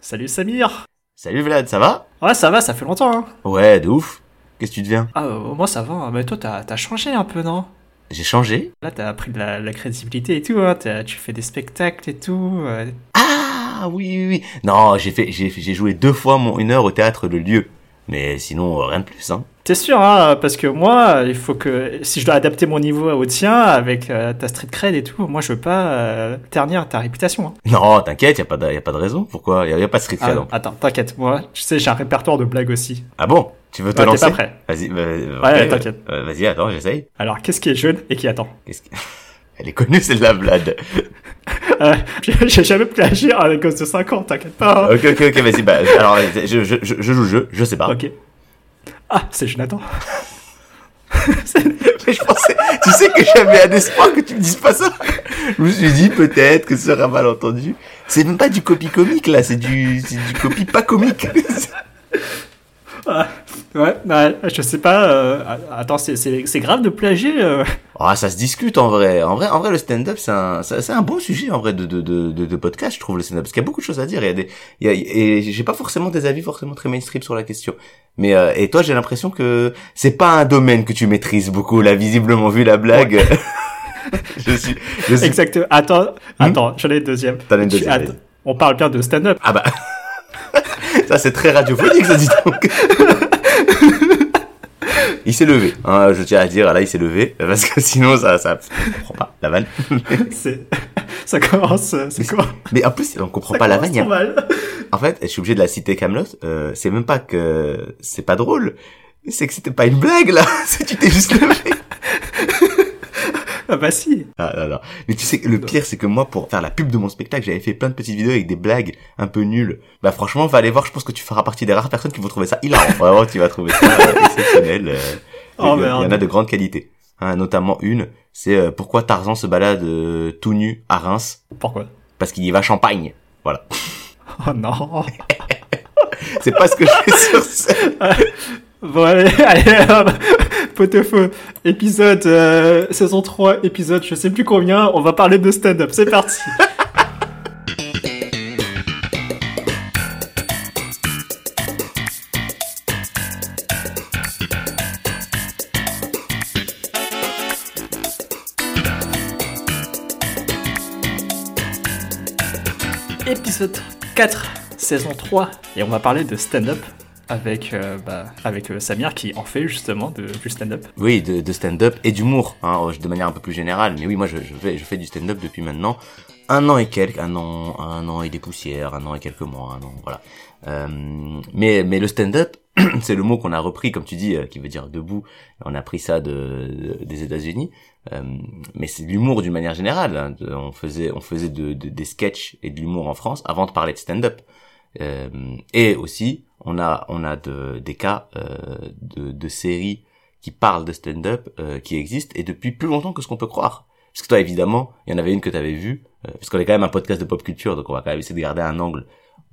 Salut Samir Salut Vlad, ça va? Ouais, ça va, ça fait longtemps, hein Ouais, de ouf. Qu'est-ce que tu deviens? Ah, euh, moi ça va, hein. mais toi t'as as changé un peu, non? J'ai changé Là t'as appris de la, la crédibilité et tout, hein. T'as- tu fais des spectacles et tout. euh. Ah oui, oui, oui. Non, j'ai fait, j'ai, j'ai joué deux fois mon une heure au théâtre Le Lieu. Mais sinon, euh, rien de plus, hein. T'es sûr, hein Parce que moi, il faut que. Si je dois adapter mon niveau au tien avec euh, ta street cred et tout, moi je veux pas euh, ternir ta réputation. Hein. Non, t'inquiète, y a pas de, y a pas de raison. Pourquoi? Y a, y a pas de street Ah, cred. hein. attends, t'inquiète, moi, tu sais, j'ai un répertoire de blagues aussi. Ah bon? Tu veux te Ouais, t'es lancer? pas prêt Vas-y, bah, Ouais, ok. t'inquiète. Euh, vas-y, attends, j'essaye. Alors, qu'est-ce qui est jeune et qui attend? Qu'est-ce que... Elle est connue, celle-là, Vlad. Euh, J'ai j'ai jamais plagié à cause de 5 ans, t'inquiète pas. hein. ok, ok, ok, vas-y. Bah, alors, je, je, je, je joue le jeu, je sais pas. Ok. Ah, c'est Jonathan. Mais je pensais, tu sais que j'avais un espoir que tu me dises pas ça. Je me suis dit peut-être que ce sera mal entendu. C'est même pas du copy comique là, c'est du, c'est du copy pas comique. Ouais, ouais, je sais pas. euh, attends, c'est- c'est c'est grave de plagier. euh. Ah, ça se discute en vrai. En vrai, en vrai, le stand-up, c'est un, c'est un bon sujet en vrai de, de, de, de, podcast, je trouve le stand-up, parce qu'il y a beaucoup de choses à dire. Il y a des, il y a, et j'ai pas forcément des avis forcément très mainstream sur la question. Mais euh, et toi, j'ai l'impression que c'est pas un domaine que tu maîtrises beaucoup. Là, visiblement vu la blague. je suis, je suis. Exact. Attends, attends, j'en ai une deuxième. T'en as une deuxième, on parle bien de stand-up. Ah bah. Ça c'est très radiophonique ça dit donc. il s'est levé, hein, je tiens à dire, là il s'est levé, parce que sinon ça, ça, on comprend pas la vanne. Ça commence. C'est quoi Mais en plus on comprend Ça pas la vanne. trop mal. En fait, je suis obligé de la citer Camelot. Euh, c'est même pas que c'est pas drôle, c'est que c'était pas une blague là. Tu t'es juste levé. Ah bah si. Ah, non, non. Mais tu sais, que le pire, c'est que moi, pour faire la pub de mon spectacle, j'avais fait plein de petites vidéos avec des blagues un peu nulles. Bah, franchement, va aller voir, je pense que tu feras partie des rares personnes qui vont trouver ça hilarant. Vraiment, tu vas trouver ça euh, exceptionnel. euh. Oh, il, y a- il y en a de grande qualité. Hein, notamment une, c'est euh, pourquoi Tarzan se balade euh, tout nu à Reims? Pourquoi? Parce qu'il y va champagne. Voilà. Oh non. C'est pas ce que je fais sur scène. Bon, allez, allez, hop. pot-au-feu. Épisode, euh, saison 3, épisode je sais plus combien, on va parler de stand-up. C'est parti. Épisode 4, saison 3, et on va parler de stand-up avec, euh, bah, avec euh, Samir qui en fait justement de, du stand-up. Oui, de, de stand-up et d'humour, hein, de manière un peu plus générale. Mais oui, moi, je, je fais, je fais du stand-up depuis maintenant un an et quelques, un an, un an et des poussières, un an et quelques mois, un an, voilà. Euh, mais, mais le stand-up, c'est le mot qu'on a repris, comme tu dis, euh, qui veut dire debout. On a pris ça de, de- des États-Unis. Euh, mais c'est l'humour d'une manière générale. hein. On faisait, on faisait de, de- des sketchs et de l'humour en France avant de parler de stand-up. Euh, et aussi, on a, on a de, des cas euh, de, de séries qui parlent de stand-up euh, qui existent et depuis plus longtemps que ce qu'on peut croire. Parce que toi, évidemment, il y en avait une que tu avais vue, euh, parce qu'on est quand même un podcast de pop culture, donc on va quand même essayer de garder un angle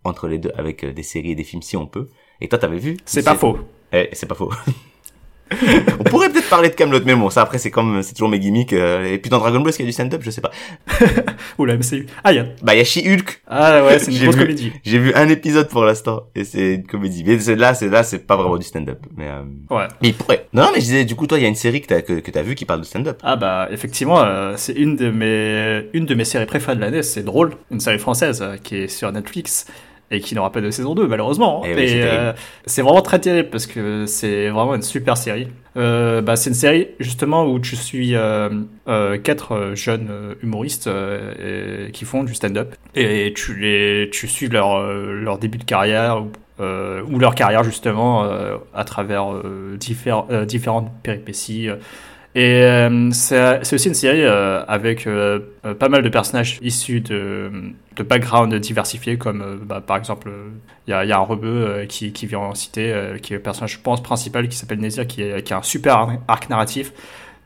entre les deux avec des séries et des films si on peut. Et toi, t'avais vu C'est pas faux. Eh, c'est pas faux. on pourrait peut-être parler de Camelot, mais bon, ça après c'est comme c'est toujours mes gimmicks. euh, et puis dans Dragon Ball, est-ce qu'il y a du stand-up? Je sais pas. Ou la MCU. Ah, y a... Bah, y a She-Hulk. ah ouais, c'est une J'ai grosse vu- comédie. J'ai vu un épisode pour l'instant et c'est une comédie. Mais c'est là, c'est là, c'est pas vraiment du stand-up. Mais, euh, Ouais. mais il pourrait. Non, mais je disais, du coup, toi, il y a une série que t'as que, que t'as vu qui parle de stand-up. Ah bah effectivement, euh, c'est une de mes une de mes séries préférées de l'année. C'est drôle, une série française qui est sur Netflix et qui n'aura pas de saison 2 malheureusement. Eh oui, c'est et euh, c'est vraiment très terrible parce que c'est vraiment une super série. Euh, bah, c'est une série justement où tu suis euh, euh, quatre jeunes humoristes et- qui font du stand-up et tu les tu suis leur leur début de carrière ou leur carrière justement à travers différentes péripéties. Et euh, c'est aussi une série euh, avec euh, pas mal de personnages issus de, de backgrounds diversifiés, comme bah, par exemple, il y, a, il y a un rebeu qui, qui vient en euh, qui est le personnage, je pense, principal, qui s'appelle Nézir, qui, est, qui a un super ar- arc narratif.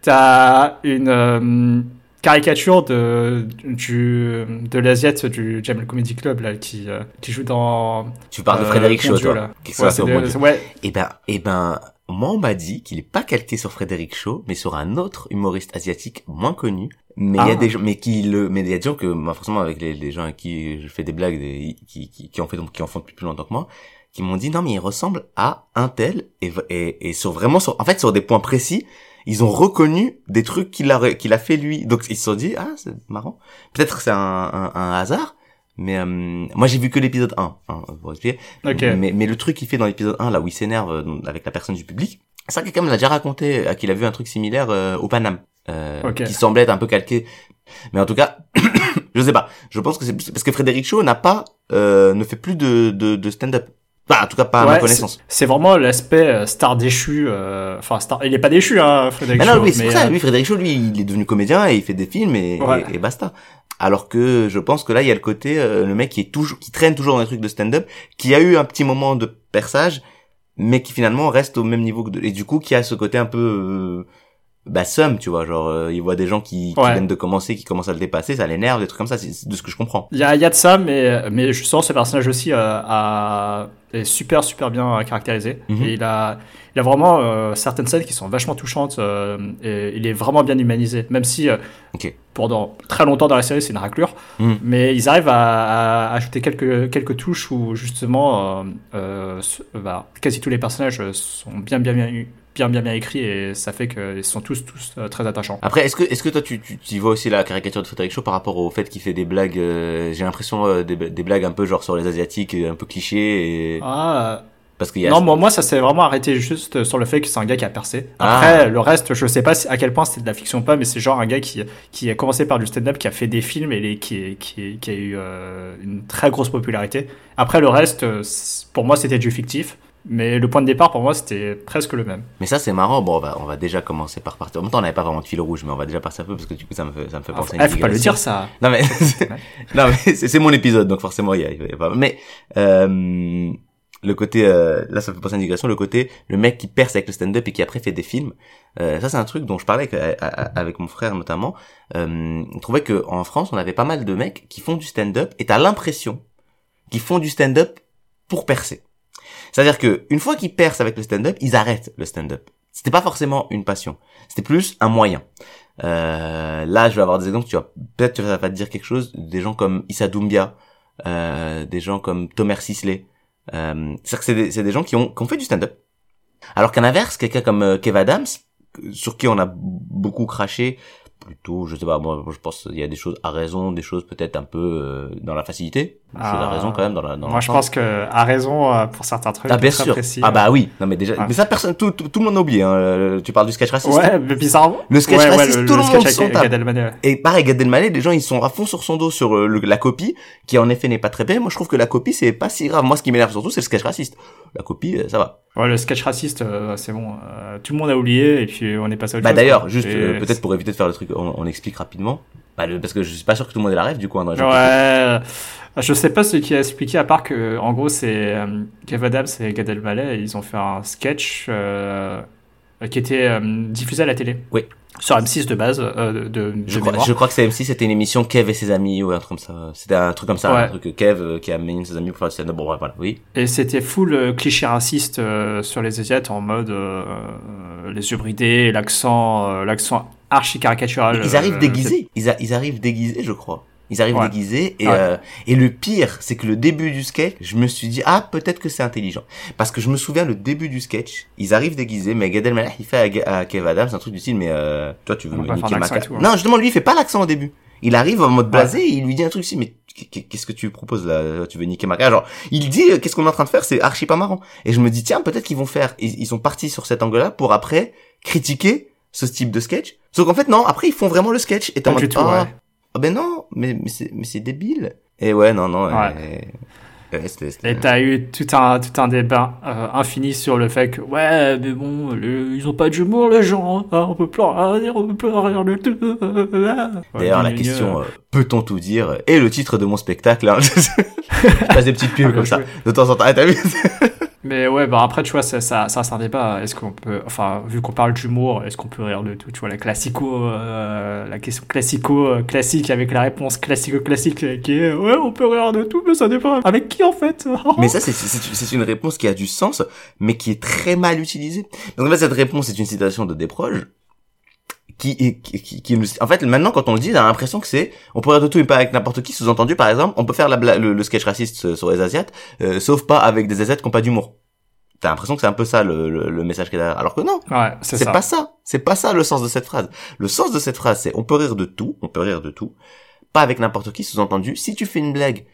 T'as une caricature de, du, de l'Asiate du Jamel Comedy Club là, qui, qui joue dans. Tu parles de Frédéric toi. là. Quelque Ouais, sur de- ouais, Eh ben, eh ben, moi on m'a dit qu'il est pas calqué sur Frédéric Shaw, mais sur un autre humoriste asiatique moins connu. Mais il y a Ah. des gens, mais qui le, mais il y a des gens que, moi, forcément avec les, les gens à qui je fais des blagues, des- qui, qui, qui en fait, qui en font depuis plus longtemps que moi, qui m'ont dit non mais il ressemble à un tel et, et, et sur vraiment sur, en fait sur des points précis, ils ont reconnu des trucs qu'il a, qu'il a fait lui. Donc ils se sont dit ah c'est marrant. Peut-être que c'est un, un, un hasard. Mais euh, moi j'ai vu que l'épisode 1, hein, pour expliquer. Ok. Mais, mais le truc qu'il fait dans l'épisode 1, là où il s'énerve euh, avec la personne du public, ça quelqu'un me l'a déjà raconté, euh, qu'il a vu un truc similaire euh, au Paname, euh, Ok. qui semblait être un peu calqué. Mais en tout cas, je sais pas. Je pense que c'est parce que Frédéric Shaw n'a pas, euh, ne fait plus de, de, de stand-up. Enfin, en tout cas pas à ma connaissance. c'est- vraiment l'aspect euh, star déchu. euh, Enfin, star. Il est pas déchu, hein, Frédéric. Mais non, oui, c'est ça. euh, Lui, Frédéric Shaw, lui, il est devenu comédien et il fait des films et, Ouais. et, et basta. Alors que je pense que là, il y a le côté, euh, le mec qui est toujours, qui traîne toujours dans les trucs de stand-up, qui a eu un petit moment de perçage, mais qui finalement reste au même niveau que et du coup, qui a ce côté un peu, euh, bah, somme, tu vois, genre, euh, il voit des gens qui, qui Ouais. viennent de commencer, qui commencent à le dépasser, ça l'énerve, des trucs comme ça, c'est de ce que je comprends. Il y a, il y a de ça, mais, mais je sens ce personnage aussi euh, a, est super, super bien caractérisé. Mhm. Et il a, il a vraiment euh, certaines scènes qui sont vachement touchantes euh, et il est vraiment bien humanisé. Même si euh, Ok. pendant très longtemps dans la série, c'est une raclure. Mhm. Mais ils arrivent à, à ajouter quelques, quelques touches où justement euh, euh, bah, quasi tous les personnages sont bien, bien, bien, bien, bien, bien écrits et ça fait qu'ils sont tous, tous euh, très attachants. Après, est-ce que, est-ce que toi, tu, tu, tu vois aussi la caricature de Frédéric Shaw par rapport au fait qu'il fait des blagues, euh, j'ai l'impression, euh, des, des blagues un peu genre sur les asiatiques, un peu clichés, et, Ah, parce qu'il y a, Non, moi, moi, ça s'est vraiment arrêté juste sur le fait que c'est un gars qui a percé. Ah. Après, le reste, je sais pas à quel point c'était de la fiction ou pas, mais c'est genre un gars qui, qui a commencé par du stand-up, qui a fait des films et les, qui, qui, qui a eu une très grosse popularité. Après, le reste, pour moi, c'était du fictif. Mais le point de départ, pour moi, c'était presque le même. Mais ça, c'est marrant. Bon, on va, on va déjà commencer par partir. En même temps, on n'avait pas vraiment de fil rouge, mais on va déjà passer un peu parce que du coup, ça me fait, ça me fait Ah, penser faut, à une faut pas le dire, ça. Non, mais, non, mais c'est mon épisode, donc forcément, il y a, y a pas, mais, euh, le côté, euh, là, ça me fait penser à une digression, le côté, le mec qui perce avec le stand-up et qui après fait des films. Euh, ça, c'est un truc dont je parlais avec, euh, avec mon frère, notamment. Euh, on trouvait que en France, on avait pas mal de mecs qui font du stand-up et t'as l'impression qu'ils font du stand-up pour percer. C'est-à-dire que une fois qu'ils percent avec le stand-up, ils arrêtent le stand-up. C'était pas forcément une passion, c'était plus un moyen. Euh, là, je vais avoir des exemples. Tu vas peut-être que ça va te dire quelque chose. Des gens comme Issa Doumbia, euh, des gens comme Tomer Sisley. Euh, c'est-à-dire que c'est des, c'est des gens qui ont, qui ont fait du stand-up. Alors qu'à l'inverse, quelqu'un comme euh, Kev Adams, sur qui on a beaucoup craché, plutôt, je sais pas, moi, je pense qu'il y a des choses à raison, des choses peut-être un peu euh, dans la facilité, des choses à Ah. raison quand même dans la. Dans Moi, je pense que a raison euh, pour certains trucs. Ah bien sûr. précis. Ah bah oui. Non mais déjà, mais ça personne, tout, tout, tout le monde a oublié. Hein. Euh, Tu parles du sketch raciste. Ouais, mais bizarrement. Le sketch ouais, ouais, raciste, le, tout le sketch monde s'en tape. Ouais. Et pareil, Gad Elmaleh, les gens ils sont à fond sur son dos sur euh, le- la copie, qui en effet n'est pas très belle. Moi je trouve que la copie c'est pas si grave. Moi ce qui m'énerve surtout c'est le sketch raciste. La copie, euh, ça va. Ouais, le sketch raciste, euh, c'est bon. euh, tout le monde a oublié et puis on est passé à autre Bah d'ailleurs, juste euh, peut-être pour éviter de faire le truc, on, on explique rapidement. Bah, le- parce que je suis pas sûr que tout le monde ait la rêve du coup. Hein, écoutent. Ouais, je sais pas ce qui a expliqué à part que en gros c'est Kev Adams et Gad Elmaleh, ils ont fait un sketch euh, qui était euh, diffusé à la télé. Oui. Sur M6 de base, euh, de, de, Je crois, je crois que c'est M6, c'était une émission Kev et ses amis ou un truc comme ça. C'était un truc comme ça, Ouais. un truc que Kev euh, qui a amené ses amis pour faire du stand-up. Bon, ouais, voilà, oui. Et c'était full euh, cliché raciste euh, sur les Asiates en mode euh, euh, les yeux bridés, l'accent, euh, l'accent archi caricatural. Ils arrivent euh, déguisés. Ils, a- ils arrivent déguisés, je crois. Ils arrivent Ouais. déguisés et Ouais. euh, et le pire, c'est que le début du sketch, je me suis dit ah peut-être que c'est intelligent parce que je me souviens le début du sketch, ils arrivent déguisés, mais Gad Elmaleh il fait à, à Kev Adams un truc du style mais euh, toi tu veux me niquer ma tout, hein. Non justement lui il fait pas l'accent au début. Il arrive en mode blasé et il lui dit un truc aussi mais qu'est-ce que tu proposes là Tu veux niquer ma Genre il dit euh, qu'est-ce qu'on est en train de faire C'est archi pas marrant. Et je me dis tiens peut-être qu'ils vont faire ils, sont partis sur cet angle-là pour après critiquer ce type de sketch. Sauf qu'en fait non après ils font vraiment le sketch et t'es en mode tout, ah, ouais. Ah ben non, mais, mais c'est mais c'est débile. Et ouais, non, non. Ouais. et- ouais, c'était- c'était- Et t'as eu tout un, tout un débat euh, infini sur le fait que, ouais, mais bon, le- ils ont pas d'humour, les gens, hein, on peut plus rien dire, on peut plus rien du tout. D'ailleurs, la question, euh, peut-on tout dire Et le titre de mon spectacle, hein. je passe des petites pubs Ah, comme ça, joué. de temps en temps. Ah, t'as vu? Mais ouais, bah après, tu vois, ça, ça, ça c'est un débat. Est-ce qu'on peut, enfin, vu qu'on parle d'humour, est-ce qu'on peut rire de tout Tu vois, la classico, euh, la question classico euh, avec la réponse classico classique euh, qui est ouais, on peut rire de tout, mais ça dépend avec qui en fait. mais ça, c'est, c'est, une réponse qui a du sens, mais qui est très mal utilisée. Donc en fait, cette réponse est une citation de Desproges qui, qui, qui, en fait maintenant quand on le dit on a l'impression que c'est on pourrait de tout mais pas avec n'importe qui. Sous-entendu par exemple on peut faire la, le, sketch raciste sur les asiates euh, sauf pas avec des asiates qui ont pas d'humour. T'as l'impression que c'est un peu ça le, le, message qu'il a alors que non. Ouais, c'est pas ça. C'est pas ça le sens de cette phrase. Le sens de cette phrase c'est on peut rire de tout on peut rire de tout pas avec n'importe qui sous-entendu. Si tu fais une blague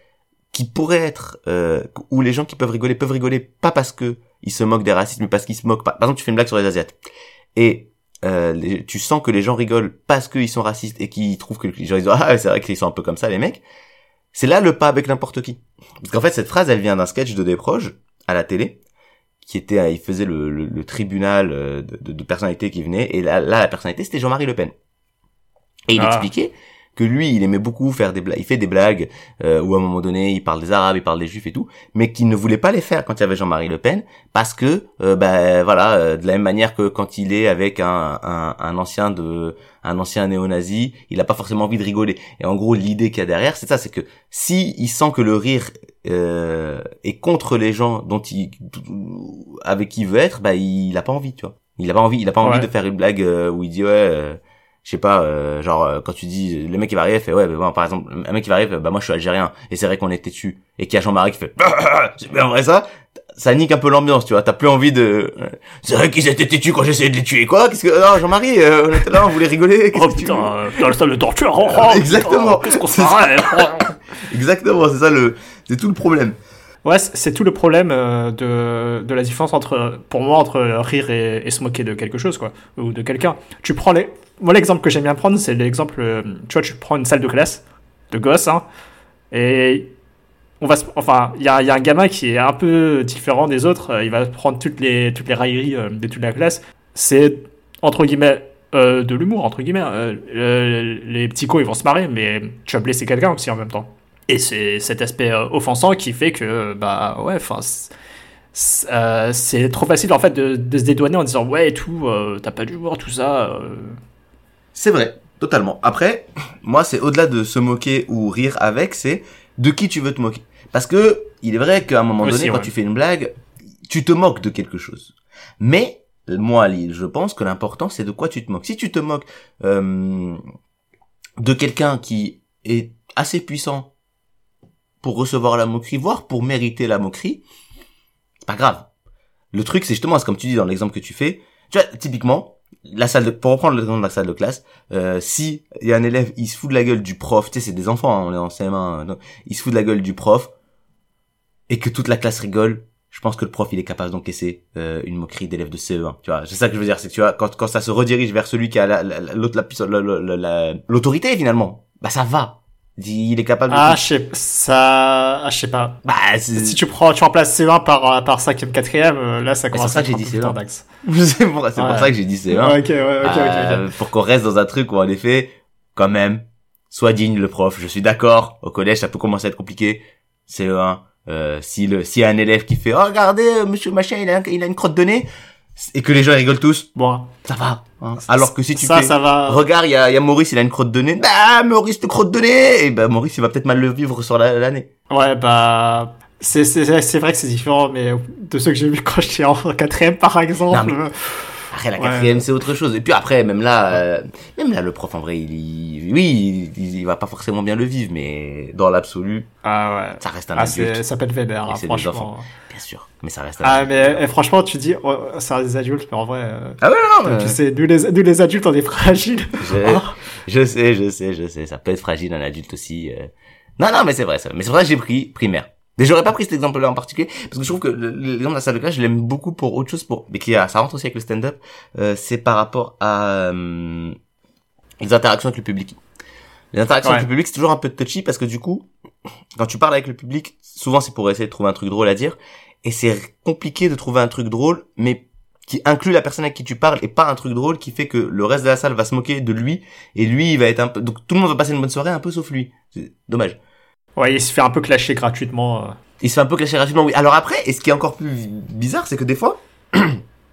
qui pourrait être euh, où les gens qui peuvent rigoler peuvent rigoler pas parce que ils se moquent des racistes mais parce qu'ils se moquent pas. Par exemple tu fais une blague sur les asiates. Et euh, tu sens que les gens rigolent parce qu'ils sont racistes et qu'ils trouvent que les gens disent ah c'est vrai qu'ils sont un peu comme ça les mecs. C'est là le pas avec n'importe qui. Parce qu'en fait cette phrase elle vient d'un sketch de Desproges à la télé qui était il faisait le, le, tribunal euh, de, de, personnalités qui venaient et là, là la personnalité c'était Jean-Marie Le Pen. Et il ah. expliquait que lui, il aimait beaucoup faire des blagues, il fait des blagues euh, où à un moment donné, il parle des Arabes, il parle des Juifs et tout, mais qu'il ne voulait pas les faire quand il y avait Jean-Marie Le Pen, parce que, euh, ben voilà, euh, de la même manière que quand il est avec un, un, un ancien de, un ancien néo-nazi, il a pas forcément envie de rigoler. Et en gros, l'idée qu'il y a derrière, c'est ça, c'est que si il sent que le rire euh, est contre les gens dont il, avec qui il veut être, bah il a pas envie, tu vois. Il a pas envie, il a pas envie de faire une blague où il dit ouais je sais pas euh, genre euh, quand tu dis le mec qui va arriver fait ouais bah, par exemple un mec qui va arriver bah moi je suis algérien. Et c'est vrai qu'on était dessus. Et qu'il y a Jean-Marie qui fait c'est bien vrai ça. Ça nique un peu l'ambiance tu vois. T'as plus envie de c'est vrai qu'ils étaient têtus quand j'essayais de les tuer quoi. Qu'est-ce que non Jean-Marie euh, on était là on voulait rigoler. Oh putain dans la salle de torture oh, oh exactement. qu'est-ce qu'on exactement c'est ça le c'est tout le problème Ouais, c'est tout le problème de, de la différence entre, pour moi, entre rire et, se moquer de quelque chose, quoi, ou de quelqu'un. Tu prends les, moi, l'exemple que j'aime bien prendre, c'est l'exemple, euh, tu vois, tu prends une salle de classe de gosses, hein, et on va, enfin, il y a, un gamin qui est un peu différent des autres. Euh, il va prendre toutes les, toutes les railleries euh, de toute la classe. C'est entre guillemets de l'humour, entre guillemets. les petits cons, ils vont se marrer, mais tu vas blesser quelqu'un aussi en même temps. Et c'est cet aspect offensant qui fait que, bah ouais, enfin, c'est trop facile en fait de, de, se dédouaner en disant ouais et tout, t'as pas d'humour, tout ça. C'est vrai, totalement. Après, moi, c'est au-delà de se moquer ou rire avec, c'est de qui tu veux te moquer. Parce que il est vrai qu'à un moment donné, quand tu fais une blague, tu te moques de quelque chose. Mais moi, je pense que l'important, c'est de quoi tu te moques. Si tu te moques euh, de quelqu'un qui est assez puissant pour recevoir la moquerie, voire pour mériter la moquerie, c'est pas grave. Le truc, c'est justement, c'est comme tu dis dans l'exemple que tu fais. Tu vois, typiquement, la salle de, pour reprendre l'exemple de la salle de classe, euh, si il y a un élève, il se fout de la gueule du prof, tu sais, c'est des enfants, hein, on est en CM1, il se fout de la gueule du prof, et que toute la classe rigole, je pense que le prof, il est capable d'encaisser euh, une moquerie d'élève de CE1, tu vois. C'est ça que je veux dire, c'est que tu vois, quand, quand ça se redirige vers celui qui a l'autre, l'autorité, finalement, bah ça va. Il est capable de... Ah, je sais, ça, ah, je sais pas. Bah, si tu prends, tu remplaces C1 par, par 5ème, 4ème, là, ça commence à être un peu d'axe. c'est pour, pour ça que j'ai dit C1. ok, ouais, ok, ok, euh, Pour qu'on reste dans un truc où, en effet, quand même, sois digne le prof. Je suis d'accord. Au collège, ça peut commencer à être compliqué. CE1. Euh, si le, si y a un élève qui fait, oh, regardez, euh, monsieur machin, il a, il a une crotte de nez, et que les gens rigolent tous, bon, ça va. Hein. Alors que si tu ça, fais, ça va. regarde, il y a, y a Maurice, il a une crotte de nez, bah Maurice, te crotte de nez, et bah Maurice, il va peut-être mal le vivre sur l'année. Ouais, bah c'est c'est vrai que c'est différent, mais de ceux que j'ai vu quand j'étais en quatrième par exemple. Après la quatrième c'est autre chose. Et puis après même là, euh, même là le prof en vrai, il, oui, il, va pas forcément bien le vivre, mais dans l'absolu, ah ouais, ça reste un ah, adulte. Ça être Weber, hein, franchement. Bien sûr, mais ça reste. Un ah mais franchement tu dis, oh, c'est des adultes, mais en vrai. Euh, ah ouais non. non tu sais, nous les, nous les adultes on est fragiles. Je, sais, je sais, je sais, ça peut être fragile un adulte aussi. Euh. Non non mais c'est vrai ça. Mais c'est vrai que j'ai pris primaire. Mais j'aurais pas pris cet exemple-là en particulier parce que je trouve que l'exemple de la salle de classe, je l'aime beaucoup pour autre chose, pour mais qui a, ça rentre aussi avec le stand-up. Euh, c'est par rapport à euh, les interactions avec le public. Les interactions avec le public, c'est toujours un peu touchy parce que du coup, quand tu parles avec le public, souvent c'est pour essayer de trouver un truc drôle à dire et c'est compliqué de trouver un truc drôle, mais qui inclut la personne avec qui tu parles et pas un truc drôle qui fait que le reste de la salle va se moquer de lui et lui il va être un peu donc tout le monde va passer une bonne soirée un peu sauf lui. C'est dommage. Ouais, il se fait un peu clasher gratuitement. euh. Il se fait un peu clasher gratuitement, oui. Alors après, et ce qui est encore plus bizarre, c'est que des fois,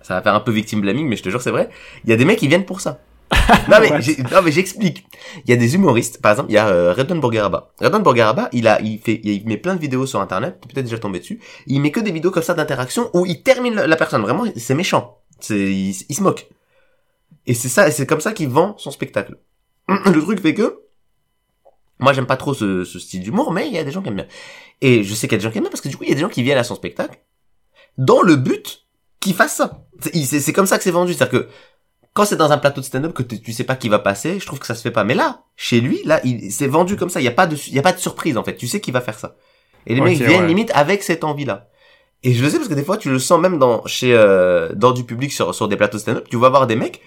ça va faire un peu victime blaming, mais je te jure, c'est vrai, il y a des mecs qui viennent pour ça. non mais, Ouais. j'ai- non mais j'explique. Il y a des humoristes, par exemple, il y a euh, Redon Bourgueraba. Redon Bourgueraba, il a, il fait, il met plein de vidéos sur internet, peut-être déjà tombé dessus. Il met que des vidéos comme ça d'interaction où il termine la personne. Vraiment, c'est méchant. C'est, il, il se moque. Et c'est ça, et c'est comme ça qu'il vend son spectacle. Le truc fait que, moi j'aime pas trop ce, ce style d'humour, mais il y a des gens qui aiment bien. Et je sais qu'il y a des gens qui aiment bien parce que du coup, il y a des gens qui viennent à son spectacle dans le but qu'il fasse ça. C'est- comme ça que c'est vendu. C'est-à-dire que quand c'est dans un plateau de stand-up que tu sais pas qui va passer, je trouve que ça se fait pas. Mais là, chez lui, là, il c'est vendu comme ça. Il y a pas de, il y a pas de surprise en fait. Tu sais qu'il va faire ça. Et les Ok, mecs viennent ouais. limite avec cette envie-là. Et je le sais parce que des fois, tu le sens même dans chez euh, dans du public sur sur des plateaux de stand-up. Tu vas voir des mecs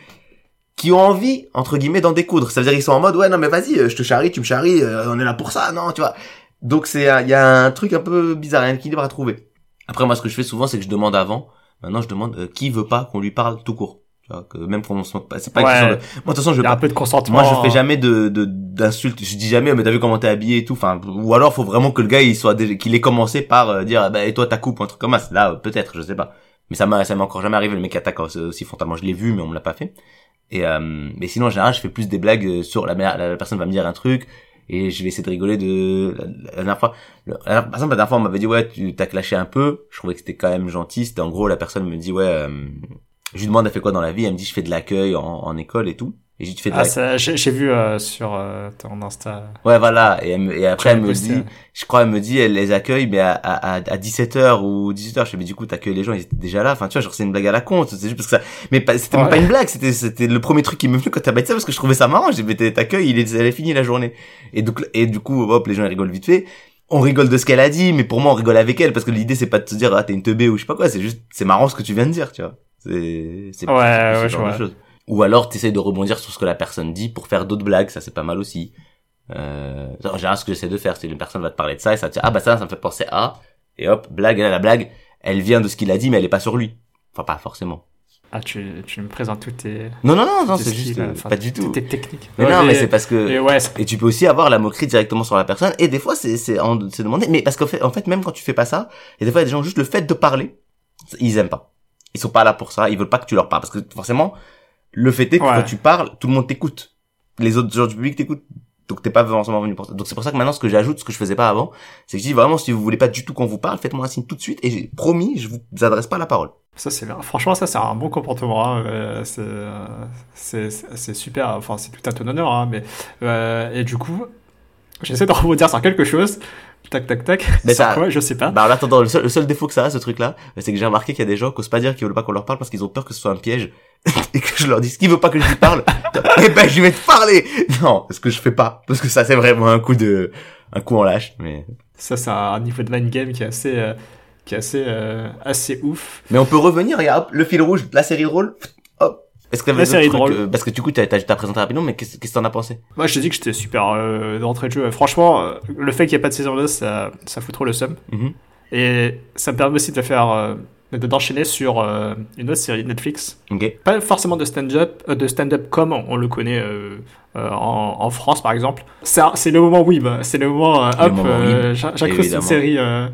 qui ont envie entre guillemets d'en découdre. Ça veut dire ils sont en mode ouais non mais vas-y, euh, je te charrie, tu me charries, euh, on est là pour ça, non tu vois. Donc c'est il y a un truc un peu bizarre, un équilibre à trouver. Après moi ce que je fais souvent c'est que je demande avant. Maintenant je demande euh, qui veut pas qu'on lui parle tout court. Tu vois que même qu'on se c'est pas une Ouais. question de... Moi de toute façon je veux un peu de consentement. moi, je fais jamais de de- d'insultes. Je dis jamais, mais t'as vu comment t'es habillé et tout. Enfin, ou alors faut vraiment que le gars il soit déjà, qu'il ait commencé par euh, dire, bah et toi ta coupe ou un truc comme ça. Là, euh, peut-être, je sais pas. Mais ça m'a ça m'est encore jamais arrivé. Le mec attaque aussi, aussi frontalement. Je l'ai vu, mais on me l'a pas fait. Et euh, mais sinon en général, je fais plus des blagues euh, sur la, la, la personne va me dire un truc et je vais essayer de rigoler de la, dernière fois. par exemple, la dernière fois, on m'avait dit ouais, tu t'as clashé un peu. Je trouvais que c'était quand même gentil. C'était en gros la personne me dit ouais. euh, je lui demande elle fait quoi dans la vie? Elle me dit je fais de l'accueil en école et tout. Et de Ah, j'ai j'ai vu euh, sur euh, ton Insta. Ouais, voilà. Et, elle me- et après, elle me dit, je crois, elle me dit, elle les accueille, mais à, à, à 17h ou 18h. Je fais, mais du coup, t'accueilles les gens, ils étaient déjà là. Enfin, tu vois, genre, c'est une blague à la con. C'est juste parce que ça, mais pas- c'était même Ouais. pas une blague. C'était, c'était le premier truc qui me venu quand t'as dit ça parce que je trouvais ça marrant. J'ai mais t'accueilles, il est, elle est finie la journée. Et donc, et du coup, hop, les gens, ils rigolent vite fait. On rigole de ce qu'elle a dit, mais pour moi, on rigole avec elle parce que l'idée, c'est pas de se dire, ah, t'es une teubée ou je sais pas quoi. C'est juste, c'est marrant ce que tu viens de dire, tu vois. C'est, c'est, Ouais, ouais, de vois. Ou alors, t'essayes de rebondir sur ce que la personne dit pour faire d'autres blagues. Ça, c'est pas mal aussi. Euh, en général, ce que j'essaie de faire, c'est une personne va te parler de ça et ça te dit, ah bah ça, ça me fait penser à, et hop, blague, là, la blague, elle vient de ce qu'il a dit, mais elle est pas sur lui. Enfin, pas forcément. Ah, tu, tu me présentes toutes tes, Non, non, non, non, c'est juste, euh, pas du tout. toutes tes techniques. Mais Ouais, non, mais c'est parce que, et ouais, et tu peux aussi avoir la moquerie directement sur la personne, et des fois, c'est, c'est, demandé, mais parce qu'en fait, en fait, même quand tu fais pas ça, et des fois, il y a des gens, juste le fait de parler, ils aiment pas. Ils sont pas là pour ça, ils veulent pas que tu leur parles, parce que forcément, le fait est que Ouais. quand tu parles, tout le monde t'écoute. Les autres gens du public t'écoutent. Donc t'es pas forcément venu pour ça. Donc c'est pour ça que maintenant ce que j'ajoute, ce que je faisais pas avant, c'est que je dis vraiment si vous voulez pas du tout qu'on vous parle, faites-moi un signe tout de suite et j'ai promis, je vous adresse pas la parole. Ça c'est bien. Franchement, ça c'est un bon comportement. hein. Euh, c'est, super. Enfin, c'est tout à ton honneur. Hein, mais euh, et du coup, j'essaie de rebondir sur quelque chose. Tac, tac, tac. Mais ça- quoi Je sais pas. Bah en attendant, le seul, le seul défaut que ça a ce truc là, c'est que j'ai remarqué qu'il y a des gens qui osent pas dire qu'ils veulent pas qu'on leur parle parce qu'ils ont peur que ce soit un piège et que je leur dise qui veut pas que je lui parle. eh ben je vais te parler. Non, ce que je fais pas parce que ça c'est vraiment un coup de un coup en lâche mais Ça, c'est un niveau de mind game qui est assez, euh, qui est assez, euh, assez ouf. mais on peut revenir, regarde, hop, le fil rouge, la série drôle. Hop. Est-ce que La série drôle. euh, parce que du coup t'as t'as t'as présenté rapidement mais qu'est-ce qu'est-ce que t'en as pensé? Moi, je te dis que j'étais super euh, d'entrée de jeu. Franchement, euh, le fait qu'il n'y ait pas de saison 2, ça, ça fout trop le seum. Mhm. Et ça me permet aussi de faire, euh, d'enchaîner sur euh, une autre série Netflix. Ok. Pas forcément de stand-up, euh, de stand-up comme on le connaît euh, euh, en, en France, par exemple. C'est le moment Weeb. C'est le moment, euh, hop, euh, j'incruste une série, euh,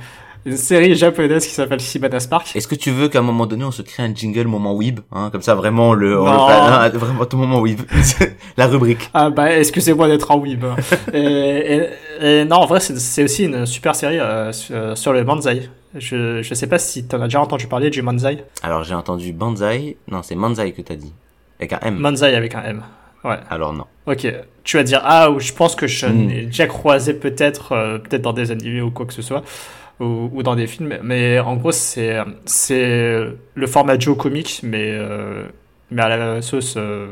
une série japonaise qui s'appelle Shibana Spark. Est-ce que tu veux qu'à un moment donné on se crée un jingle moment weeb, hein, comme ça vraiment le, on hein, vraiment tout moment weeb, la rubrique. Ah bah excusez-moi d'être en weeb? et, et- et non, en vrai, c'est aussi une super série euh, sur, sur le manzai. Je, je sais pas si t'en as déjà entendu parler du manzai. Alors j'ai entendu Banzai, non c'est Manzai que t'as dit, avec un M. Manzai avec un M. Ouais. Alors non. Ok. Tu vas dire ah ou je pense que je Hmm. l'ai déjà croisé peut-être euh, peut-être dans des animés ou quoi que ce soit ou, ou dans des films. Mais en gros c'est c'est le format Joe comique mais euh, mais à la sauce euh,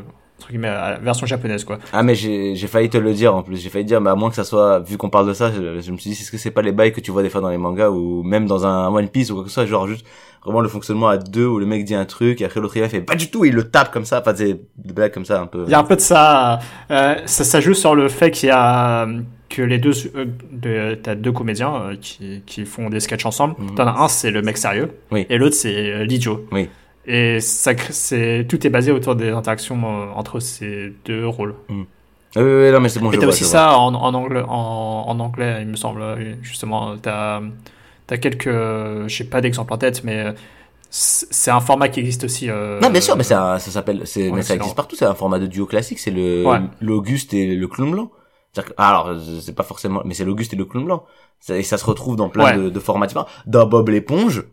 version japonaise quoi. Ah mais j'ai j'ai failli te le dire en plus, j'ai failli dire mais à moins que ça soit vu qu'on parle de ça, je, je me suis dit est-ce que c'est pas les bails que tu vois des fois dans les mangas ou même dans un One Piece ou quoi que ce soit, genre juste vraiment le fonctionnement à deux où le mec dit un truc et après l'autre il fait pas du tout, il le tape comme ça, enfin des blagues comme ça un peu. Il y a un peu de ça. euh, ça, ça joue sur le fait qu'il y a que les deux, euh, de- t'as deux comédiens euh, qui, qui font des sketchs ensemble. Mhm. T'en as un, c'est le mec sérieux, Oui. et l'autre, c'est euh, l'idiot. Oui. Et ça, c'est tout est basé autour des interactions euh, entre ces deux rôles. Oui, oui, non, mais c'est bon, Et t'as aussi ça en, en anglais, en, en anglais, il me semble. Justement, t'as as quelques, je sais pas d'exemple en tête, mais c'est c'est un format qui existe aussi. euh, Non, bien sûr, mais ça, ça s'appelle, c'est, mais ça existe partout. C'est un format de duo classique. C'est le Ouais. l'Auguste et le clown blanc. C'est-à-dire que- alors, c'est pas forcément, mais c'est l'Auguste et le clown blanc. Ça- Et ça se retrouve dans plein Ouais. de, de formats différents. Dans Bob l'éponge,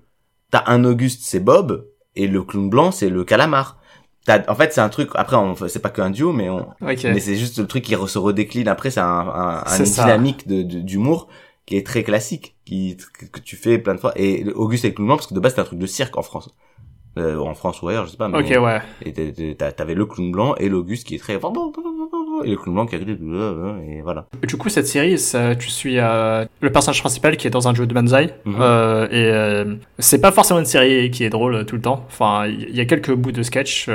t'as un Auguste, c'est Bob, et le clown blanc, c'est le calamar. En fait, c'est un truc. Après, on, c'est pas qu'un duo, mais on, mais c'est juste le truc qui re- se redécline après c'est un, un, un C'est une ça. dynamique de, de- d'humour qui est très classique qui que, tu fais plein de fois et Auguste et le clown blanc parce que de base c'était un truc de cirque en France euh, en France ou ailleurs je sais pas mais Ok, ouais. et t'avais le clown blanc et l'Auguste qui est très et le clown blanc qui est et voilà Du coup, cette série, ça, tu suis euh, le personnage principal qui est dans un jeu de Banzai. Mhm. euh, et euh, c'est pas forcément une série qui est drôle tout le temps. Enfin, il y a quelques bouts de sketch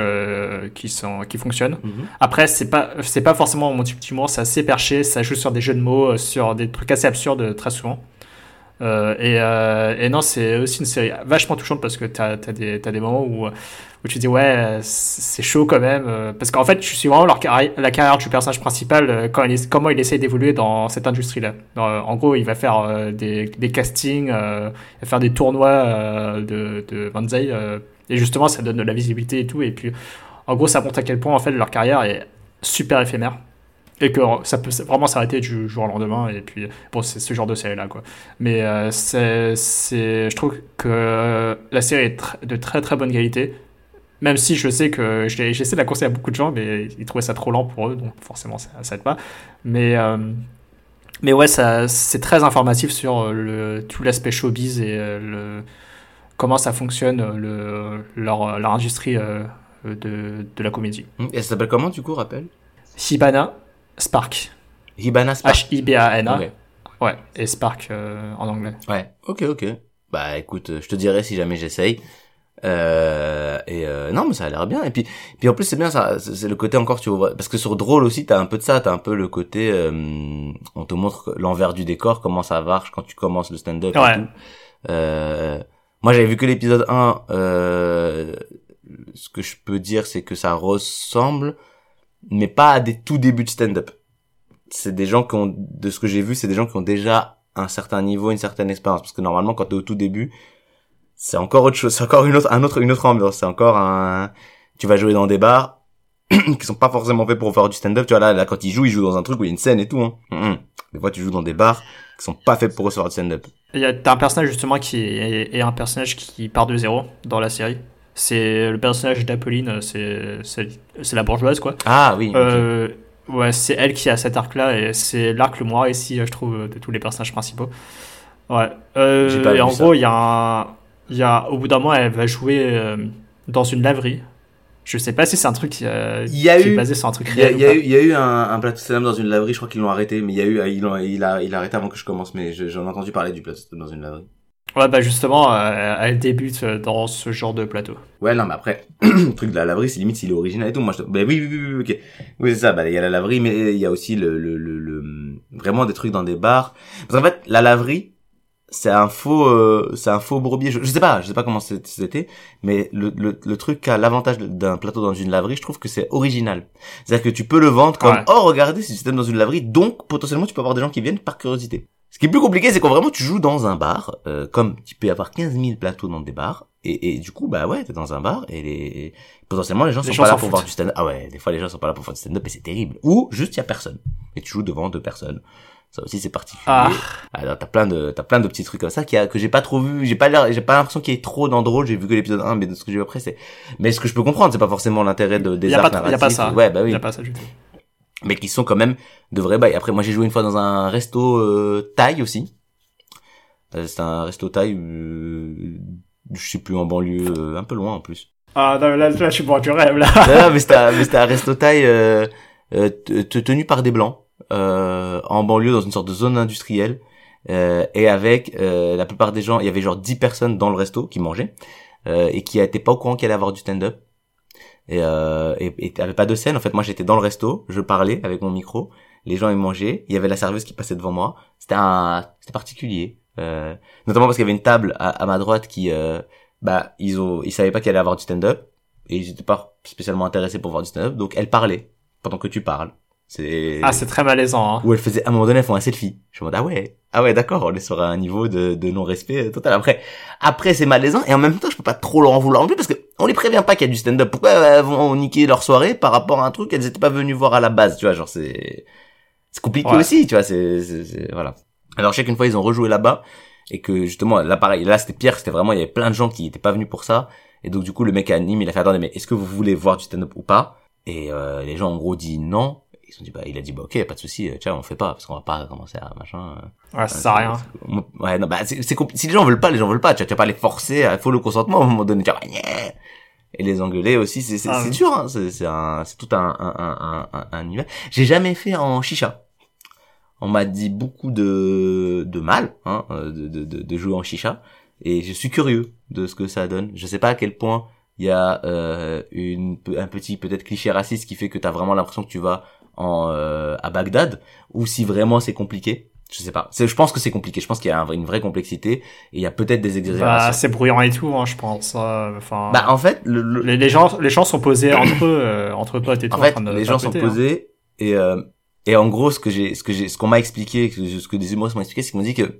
qui, sont, qui fonctionnent. Après, c'est pas, c'est pas forcément mon type d'humour, c'est assez perché, ça joue sur des jeux de mots, sur des trucs assez absurdes très souvent. Euh, et, euh, et non, c'est aussi une série vachement touchante parce que t'as as des moments où, où tu dis ouais, c'est chaud quand même. euh, Parce qu'en fait, tu suis vraiment leur la carrière du personnage principal, euh, comment il essaie d'évoluer dans cette industrie-là. Dans, euh, en gros, il va faire des, des castings, faire des tournois de, de Banzai. et justement, ça donne de la visibilité et tout. Et puis, en gros, ça montre à quel point en fait leur carrière est super éphémère et que ça peut vraiment s'arrêter du jour au lendemain et puis bon c'est ce genre de série là quoi mais euh, c'est je trouve que la série est de très très bonne qualité même si je sais que je l'ai- j'essaie de la conseiller à beaucoup de gens mais ils trouvaient ça trop lent pour eux donc forcément ça, ça aide pas. Mais euh, mais ouais ça c'est très informatif sur euh, le tout l'aspect showbiz et euh, le comment ça fonctionne le leur, leur industrie de, de la comédie. Et ça s'appelle comment du coup rappelle Hibana Spark. Hibana Spark. H-I-B-A-N-A. Ouais, et Spark euh, en anglais. ouais. Ok ok. Bah écoute je te dirai si jamais j'essaye euh, et euh, non mais ça a l'air bien. Et puis puis en plus c'est bien ça c'est le côté encore tu vois parce que sur drôle aussi t'as un peu de ça t'as un peu le côté euh, on te montre l'envers du décor comment ça marche quand tu commences le stand-up Ouais. Euh, moi j'avais vu que l'épisode 1 euh, ce que je peux dire c'est que ça ressemble mais pas à des tout débuts de stand-up. C'est des gens qui ont de ce que j'ai vu c'est des gens qui ont déjà un certain niveau une certaine expérience. Parce que normalement quand t'es au tout début c'est encore autre chose c'est encore une autre un autre une autre ambiance c'est encore un tu vas jouer dans des bars qui sont pas forcément faits pour faire du stand-up tu vois là, là quand ils jouent ils jouent dans un truc où il y a une scène et tout hein. Des fois tu joues dans des bars qui sont pas faits pour recevoir du stand-up Il y a un personnage justement qui est, est un personnage qui part de zéro dans la série. C'est le personnage d'Apolline, c'est c'est la bourgeoise quoi. ah oui. Euh, ouais, c'est elle qui a cet arc-là et c'est l'arc le moins réussi, je trouve, de tous les personnages principaux. Ouais. Euh, et en gros, il y a un, il y a au bout d'un moment, elle va jouer euh, dans une laverie. Je sais pas si c'est un truc qui, euh, Il y a qui eu- est basé sur un truc réel. il y a eu, il y a eu un, un plateau stand-up dans une laverie, je crois qu'ils l'ont arrêté, mais il y a eu, il a, il a, il a arrêté avant que je commence, mais je- j'en ai entendu parler du plateau dans une laverie. Ouais, bah justement, euh, elle débute dans ce genre de plateau. Ouais, non, mais après, le truc de la laverie, c'est limite s'il est original et tout. Moi, je, bah oui, oui, oui, oui, ok. Oui, c'est ça, bah, il y a la laverie, mais il y a aussi le, le, le, le- vraiment des trucs dans des bars. Parce qu'en fait, la laverie, c'est un faux, euh, c'est un faux bourbier. Je, je sais pas, je sais pas comment c'est- c'était, mais le, le, le truc a l'avantage d'un plateau dans une laverie, je trouve que c'est original. C'est-à-dire que tu peux le vendre comme, Ouais. oh, regardez, c'est du système dans une laverie, donc, potentiellement, tu peux avoir des gens qui viennent par curiosité. Ce qui est plus compliqué, c'est quand vraiment tu joues dans un bar, euh, comme tu peux y avoir 15 000 plateaux dans des bars, et, et du coup, bah ouais, t'es dans un bar, et les, potentiellement les gens Les sont gens pas là pour voir du stand-up. Ah ouais, des fois les gens sont pas là pour faire du stand-up, et c'est terrible. Ou juste il y a personne, et tu joues devant deux personnes. Ça aussi c'est particulier. Ah. Alors t'as plein de t'as plein de petits trucs comme ça qui a, que j'ai pas trop vu, j'ai pas j'ai pas l'impression qu'il y ait trop dans drôle, j'ai vu que l'épisode 1 mais de ce que j'ai vu après c'est mais ce que je peux comprendre, c'est pas forcément l'intérêt de des Il y a arcs pas, il y a pas narratifs. ça. Ouais, bah Il oui y a pas ça du tout. mais qui sont quand même de vrais bails. Après, moi, j'ai joué une fois dans un resto euh, thaï aussi. Euh, C'était un resto thaï, euh, je sais plus, en banlieue, euh, un peu loin en plus. Ah, non, là, là, je suis bon, tu rêves, là. non, non, mais c'était un, mais c'était un resto thaï euh, euh, te- te- tenu par des blancs, en banlieue, dans une sorte de zone industrielle. Euh, et avec euh, la plupart des gens, il y avait genre 10 personnes dans le resto qui mangeaient euh, et qui étaient pas au courant qu'il allait avoir du stand-up. Et, euh, et, et avait pas de scène. En fait, moi, j'étais dans le resto, je parlais avec mon micro. Les gens ils mangeaient. Il y avait la serveuse qui passait devant moi. C'était un, c'était particulier. Euh, notamment parce qu'il y avait une table à, à ma droite qui, euh, bah, ils ont, ils savaient pas qu'il allait avoir du stand-up et ils étaient pas spécialement intéressés pour voir du stand-up. Donc, elle parlait pendant que tu parles. C'est Ah, c'est très malaisant. Hein. où elle faisait à un moment donné elles font un selfie. Je me dis ah ouais, ah ouais d'accord, on est sur un niveau de, de non-respect total. Après, après c'est malaisant et en même temps je peux pas trop leur en vouloir non plus parce que on les prévient pas qu'il y a du stand-up. Pourquoi elles vont niquer leur soirée par rapport à un truc qu'elles étaient pas venues voir à la base, tu vois, genre c'est c'est compliqué Ouais. aussi, tu vois, c'est c'est- c'est- voilà. Alors chaque une fois ils ont rejoué là-bas et que justement là pareil, là c'était pire, c'était vraiment il y avait plein de gens qui étaient pas venus pour ça et donc du coup le mec à Nîmes il a fait attendez mais est-ce que vous voulez voir du stand-up ou pas? Et euh, les gens en gros dit non. Ils ont dit bah il a dit bah ok pas de souci, euh, tiens on fait pas parce qu'on va pas commencer à machin. euh. Ouais, ça sert à rien. Ouais, non, bah, c'est, si les gens veulent pas, les gens veulent pas. Tu vas, tu vas pas les forcer. Il faut le consentement à un moment donné. Tu vas, pas, Nyeh et les engueuler aussi, c'est, c'est, Ah c'est oui. dur, hein. C'est, c'est un, c'est tout un, un, un, un, un univers. J'ai jamais fait en chicha. On m'a dit beaucoup de, de mal, hein, euh, de, de, de, de jouer en chicha. Et je suis curieux de ce que ça donne. Je sais pas à quel point il y a euh, une, un petit peut-être cliché raciste qui fait que t'as vraiment l'impression que tu vas en euh, à Bagdad ou si vraiment c'est compliqué. Je sais pas. Je pense que c'est compliqué. Je pense qu'il y a un une vraie complexité et il y a peut-être des Bah, exagérations. c'est bruyant et tout, hein, je pense. euh, Enfin, Bah, en fait, le, le- les, les gens, les gens sont posés entre eux, euh, entre potes et tout. en fait, train de les gens sont hein. posés et euh, et en gros, ce que j'ai, ce que j'ai, ce qu'on m'a expliqué, ce que- ce que des humoristes m'ont expliqué, c'est qu'ils m'ont dit que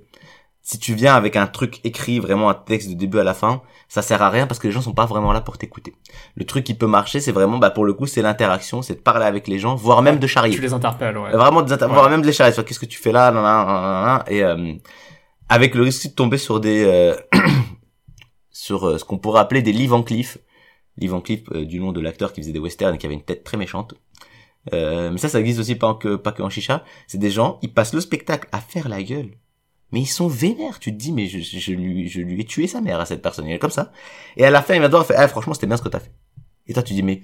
si tu viens avec un truc écrit, vraiment un texte de début à la fin, ça sert à rien parce que les gens sont pas vraiment là pour t'écouter. Le truc qui peut marcher, c'est vraiment, bah pour le coup, c'est l'interaction, c'est de parler avec les gens, voire même de charrier. Tu les interpelles, ouais. Vraiment des inter- Ouais. voire même de les charrier. Qu'est-ce que tu fais là, nan, nan, nan, nan, nan, et euh, avec le risque de tomber sur des euh, sur euh, ce qu'on pourrait appeler des Lee Van Cleef. Lee Van Cleef, euh, du nom de l'acteur qui faisait des westerns et qui avait une tête très méchante. Euh, mais ça, ça existe aussi pas que pas que en chicha. C'est des gens, ils passent le spectacle à faire la gueule. Mais ils sont vénères. Tu te dis, mais je, je lui, je lui ai tué sa mère à cette personne. Il est comme ça. Et à la fin, il va devoir faire, ah, franchement, c'était bien ce que t'as fait. Et toi, tu dis, mais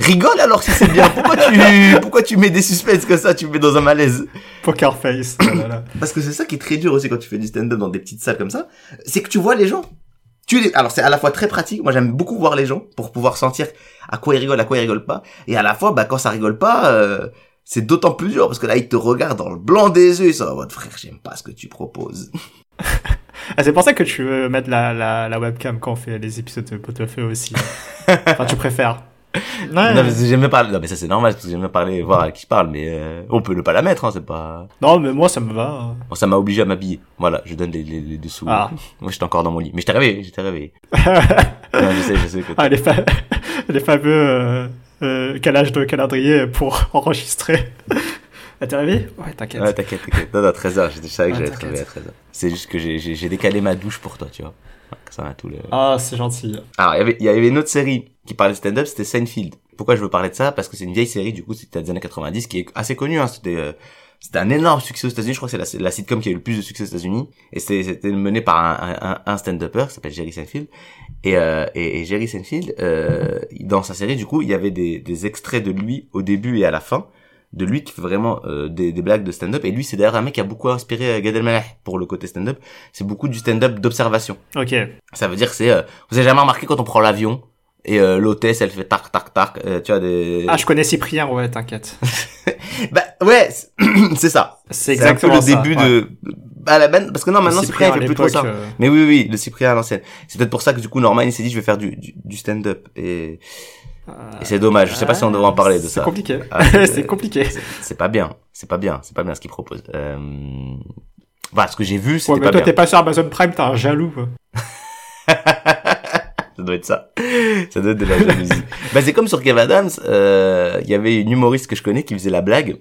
rigole alors si c'est bien. Pourquoi tu, pourquoi tu mets des suspens comme ça Tu me mets dans un malaise? Poker face. oh. Parce que c'est ça qui est très dur aussi quand tu fais du stand-up dans des petites salles comme ça, c'est que tu vois les gens. Tu les... Alors c'est à la fois très pratique, moi j'aime beaucoup voir les gens pour pouvoir sentir à quoi ils rigolent, à quoi ils rigolent pas, et à la fois bah quand ça rigole pas, euh, c'est d'autant plus dur parce que là ils te regardent dans le blanc des yeux, ils sont en mode frère j'aime pas ce que tu proposes. Ah, c'est pour ça que tu veux mettre la, la, la webcam quand on fait les épisodes de Pot-au-Feu aussi. enfin, tu préfères. Ouais. Non mais parler, non mais ça c'est normal parce que j'aime bien parler, voir à qui je parle, mais euh, on peut ne pas la mettre, hein, c'est pas. Non, mais moi, ça me va. Bon, ça m'a obligé à m'habiller. Voilà, je donne les, les, les dessous. Ah. Moi j'étais encore dans mon lit, mais j'étais réveillé, j'étais réveillé. non, je sais, je sais que. Ah, les, fa- les fameux euh, euh, calages de calendrier pour enregistrer. Ah, t'es réveillé Ouais, t'inquiète. Ouais, t'inquiète, t'inquiète. Non, non, 13h, je savais que Ah, j'allais être réveillé à 13h. C'est juste que j'ai, j'ai, j'ai décalé ma douche pour toi, tu vois. Ouais, Ça va tout le... Ah, c'est gentil. Alors, il y avait, il y avait une autre série qui parlait de stand-up, c'était Seinfeld. Pourquoi je veux parler de ça? Parce que c'est une vieille série, du coup, c'était des années 90, qui est assez connue, hein. C'était, euh, c'était un énorme succès aux États-Unis. Je crois que c'est la, la sitcom qui a eu le plus de succès aux États-Unis. Et c'était, c'était mené par un, un, un stand-upper qui s'appelle Jerry Seinfeld. Et, euh, et, et Jerry Seinfeld, euh, dans sa série, du coup, il y avait des, des extraits de lui au début et à la fin de lui qui fait vraiment euh, des, des blagues de stand-up et lui c'est d'ailleurs un mec qui a beaucoup inspiré euh, Gad Elmaleh pour le côté stand-up c'est beaucoup du stand-up d'observation Ok. ça veut dire que c'est euh, vous avez jamais remarqué quand on prend l'avion et euh, l'hôtesse elle fait tac tac tac euh, tu vois des Ah, je connais Cyprien, ouais, t'inquiète. bah ouais c'est- ça C'est c'est un peu exactement le ça, début ouais. de bah la parce que non maintenant Cyprien il à fait plus trop ça euh, mais oui, oui, le Cyprien à l'ancienne. C'est peut-être pour ça que du coup Norman il s'est dit je vais faire du, du, du stand-up et, et c'est dommage. Je sais pas si on devrait en parler de C'est ça. compliqué. Ah, c'est compliqué. C'est- C'est pas bien. C'est pas bien. C'est pas bien ce qu'il propose. Euh... Voilà, ce que j'ai vu, c'était Ouais, mais pas toi, t'es pas sur Amazon Prime, t'es un jaloux. Ça doit être ça. Ça doit être de la jalousie. bah, c'est comme sur Kev Adams, euh, il y avait une humoriste que je connais qui faisait la blague.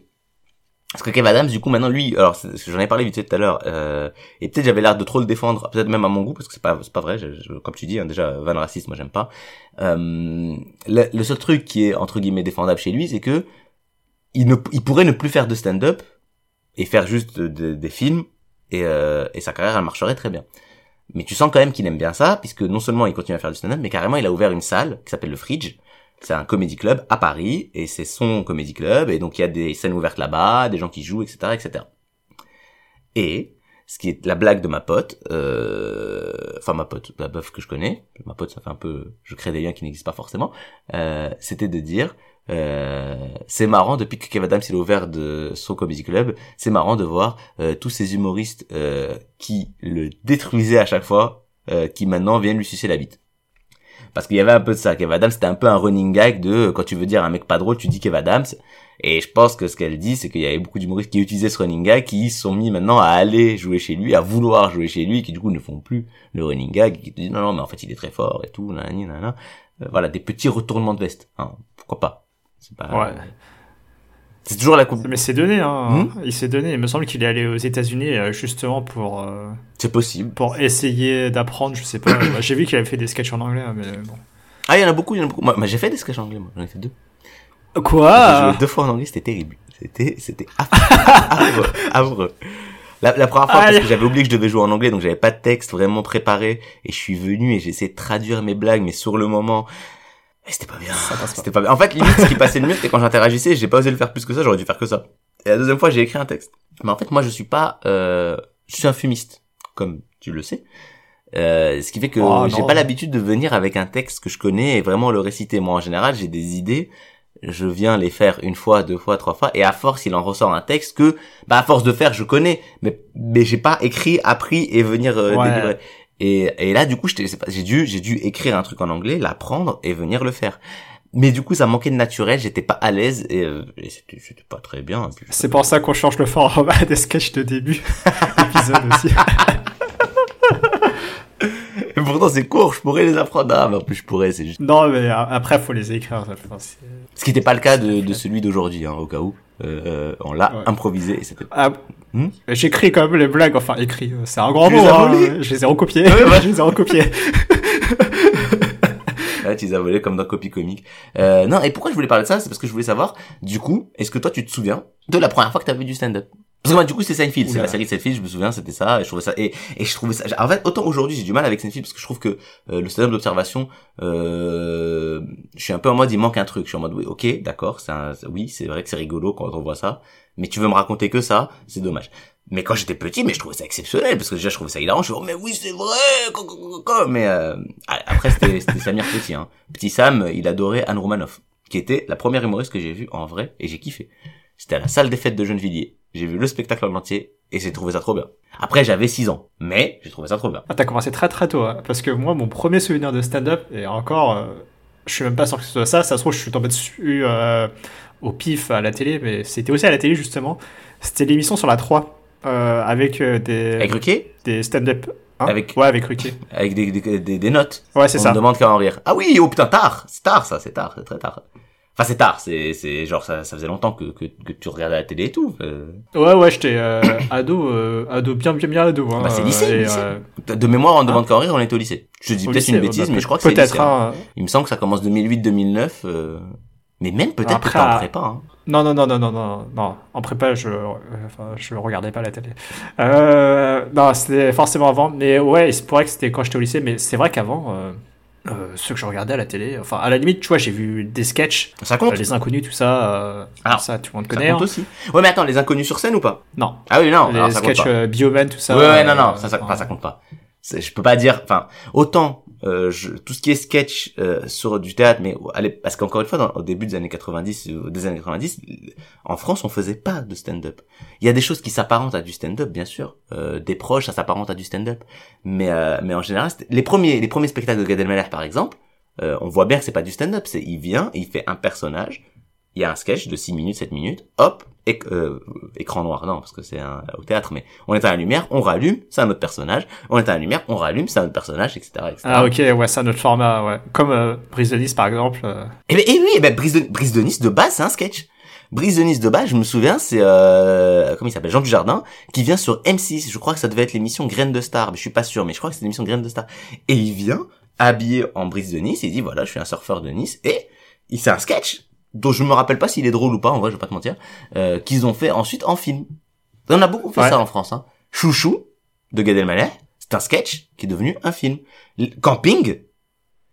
Parce que Kev Adams, du coup, maintenant, lui, alors, j'en ai parlé vite fait tout à l'heure, euh, et peut-être j'avais l'air de trop le défendre, peut-être même à mon goût, parce que c'est pas, c'est pas vrai, je- comme tu dis, hein, déjà, van raciste, moi j'aime pas. Euh, le, le seul truc qui est, entre guillemets, défendable chez lui, c'est que, il ne, il pourrait ne plus faire de stand-up, et faire juste de- des films, et, euh, et sa carrière, elle marcherait très bien. Mais tu sens quand même qu'il aime bien ça, puisque non seulement il continue à faire du stand-up, mais carrément il a ouvert une salle qui s'appelle le Fridge. C'est un comédie club à Paris, et c'est son comédie club, et donc il y a des scènes ouvertes là-bas, des gens qui jouent, etc., etc. Et, ce qui est la blague de ma pote, euh, enfin ma pote, la meuf que je connais, ma pote ça fait un peu, je crée des liens qui n'existent pas forcément, euh, c'était de dire, euh, c'est marrant depuis que Kev Adams il a ouvert de son comédie club, c'est marrant de voir euh, tous ces humoristes euh, qui le détruisaient à chaque fois, euh, qui maintenant viennent lui sucer la bite. Parce qu'il y avait un peu de ça. Kev Adams, c'était un peu un running gag de quand tu veux dire un mec pas drôle, tu dis Kev Adams. Et je pense que ce qu'elle dit, c'est qu'il y avait beaucoup d'humoristes qui utilisaient ce running gag, qui se sont mis maintenant à aller jouer chez lui, à vouloir jouer chez lui, qui du coup ne font plus le running gag, qui te disent non, non, mais en fait il est très fort et tout, nanana. Euh, voilà, des petits retournements de veste. Hein, pourquoi pas pas... Ouais. C'est toujours la coupe. Mais c'est donné, hein. Hmm il s'est donné. Il me semble qu'il est allé aux États-Unis euh, justement pour euh, C'est possible. pour essayer d'apprendre. Je sais pas. J'ai vu qu'il avait fait des sketchs en anglais, mais bon. Ah, il y en a beaucoup, il y en a beaucoup. Moi, moi, j'ai fait des sketchs anglais, moi. J'en ai fait deux. J'ai Quoi joué deux fois en anglais, c'était terrible. C'était, c'était affreux, affreux. La, la première fois, parce que j'avais oublié que je devais jouer en anglais, donc j'avais pas de texte vraiment préparé, et je suis venu et j'ai essayé de traduire mes blagues, mais sur le moment, c'était pas bien. C'était pas bien. En fait, limite, ce qui passait le mieux, c'était quand j'interagissais, j'ai pas osé le faire plus que ça, j'aurais dû faire que ça. Et la deuxième fois, j'ai écrit un texte. Mais en fait, moi, je suis pas, euh, je suis un fumiste, comme tu le sais. Euh, ce qui fait que Oh, j'ai pas l'habitude de venir avec un texte que je connais et vraiment le réciter. Moi, en général, j'ai des idées, je viens les faire une fois, deux fois, trois fois, et à force, il en ressort un texte que, bah, à force de faire, je connais, mais, mais j'ai pas écrit, appris et venir euh, Ouais. délivrer. Et, et là, du coup, j'ai dû, j'ai dû écrire un truc en anglais, l'apprendre et venir le faire. Mais du coup, ça manquait de naturel, j'étais pas à l'aise et, euh, et c'était, pas très bien. C'est pour ça qu'on change le format des sketchs de début d'épisode aussi. Et pourtant, c'est court, je pourrais les apprendre. Ah, mais en plus, je pourrais, c'est juste. non, mais a- après, faut les écrire. enfin, Ce qui n'était pas le cas de, de celui d'aujourd'hui, hein, au cas où. Euh, on l'a Ouais. improvisé et c'était. Ah, Hmm J'écris quand même les blagues, enfin écrit, euh, c'est un grand Tu mot. les hein. Je les ai recopiés. Ouais, ouais. je les ai recopiés. Là, tu les as volés comme dans Copy Comique. Euh, non, et pourquoi je voulais parler de ça? C'est parce que je voulais savoir, du coup, est-ce que toi, tu te souviens de la première fois que t'as vu du stand-up? Parce que moi, du coup, c'est Seinfeld, c'est la série de Seinfeld, je me souviens, c'était ça, et je trouvais ça, et, et je trouvais ça, en fait, autant aujourd'hui, j'ai du mal avec Seinfeld, parce que je trouve que euh, le stand-up d'observation, euh, je suis un peu en mode, il manque un truc, je suis en mode, oui, ok, d'accord, c'est un, oui, c'est vrai que c'est rigolo quand on voit ça, mais tu veux me raconter que ça, c'est dommage. Mais quand j'étais petit, mais je trouvais ça exceptionnel, parce que déjà, je trouvais ça hilarant, je me disais, oh, mais oui, c'est vrai, mais euh, après, c'était c'était Samir Petit, hein. Petit Sam, il adorait Anne Romanoff, qui était la première humoriste que j'ai vue en vrai, et j'ai kiffé. C'était à la salle des fêtes de Gennevilliers. J'ai vu le spectacle en entier, et j'ai trouvé ça trop bien. Après, j'avais 6 ans, mais j'ai trouvé ça trop bien. Ah, t'as commencé très très tôt, hein, parce que moi, mon premier souvenir de stand-up, et encore, euh, je suis même pas sûr que ce soit ça, ça se trouve, je suis tombé dessus euh, au pif à la télé, mais c'était aussi à la télé justement. C'était l'émission sur la 3, euh, avec euh, des, Avec Ruquier? des stand-up. hein? Avec- Ouais, avec Ruquier. Avec des, des, des, des notes. Ouais, c'est On ça. me demande qu'à en rire. Ah oui, oh putain, tard C'est tard, ça, c'est tard, c'est très tard. Enfin, c'est tard, c'est, c'est genre, ça, ça faisait longtemps que, que, que tu regardais la télé et tout. Euh, Ouais, ouais, j'étais euh, ado, euh, ado, bien, bien, bien ado. Hein, Bah, c'est lycée, et, lycée. euh, De mémoire, on me demande qu'à en rire, on était au lycée. Je dis peut-être une bêtise, bah, mais je crois que c'est Peut-être, lycée, hein. hein. Il me semble que ça commence 2008-2009, euh... mais même peut-être Après, en prépa. Hein. Non, non, non, non, non, non, non. En prépa, je, euh, enfin, je regardais pas la télé. Euh, non, c'était forcément avant. Mais ouais, il se pourrait que c'était quand j'étais au lycée. Mais c'est vrai qu'avant, euh, euh, ceux que je regardais à la télé, enfin, à la limite, tu vois, j'ai vu des sketchs, Ça euh, compte les inconnus, tout ça. Euh, Alors, ça, tout le monde Ça connaît. compte hein. aussi. Ouais, mais attends, les inconnus sur scène ou pas? Non, Ah oui, non, alors les ça compte sketchs euh, Bioman, tout ça. ouais, ouais, non, euh, non, ça, ça, enfin, ça compte pas. Je peux pas dire, enfin, autant euh, je, tout ce qui est sketch euh, sur du théâtre, mais allez, parce qu'encore une fois, au début des années 90, euh, des années 90, en France, on faisait pas de stand-up. Il y a des choses qui s'apparentent à du stand-up, bien sûr. Euh, des proches, ça s'apparente à du stand-up. Mais, euh, mais en général, les premiers, les premiers spectacles de Gad par exemple, on voit bien que c'est pas du stand-up. C'est, il vient, il fait un personnage, il y a un sketch de 6 minutes, 7 minutes, hop, éc- euh, écran noir, non, parce que c'est au théâtre, mais on éteint la lumière, on rallume, c'est un autre personnage, on éteint la lumière, on rallume, c'est un autre personnage, etc., etc. Ah, ok, ouais, c'est un autre format, ouais. Comme euh, Brise de Nice, par exemple. euh, Et, ben, et oui, et ben, Brise de, Brise de Nice, de base, c'est un sketch. Brise de Nice de base, je me souviens, c'est, euh, comment il s'appelle, Jean Dujardin, qui vient sur M6, je crois que ça devait être l'émission Graines de Star, mais je suis pas sûr, mais je crois que c'est l'émission Graines de Star. Et il vient, habillé en Brise de Nice, il dit, voilà, je suis un surfeur de Nice, et il fait un sketch, dont je me rappelle pas s'il est drôle ou pas, en vrai, je vais pas te mentir, euh, qu'ils ont fait ensuite en film. On a beaucoup fait Ouais. ça en France, hein. Chouchou, de Gad Elmaleh, c'est un sketch qui est devenu un film. Camping,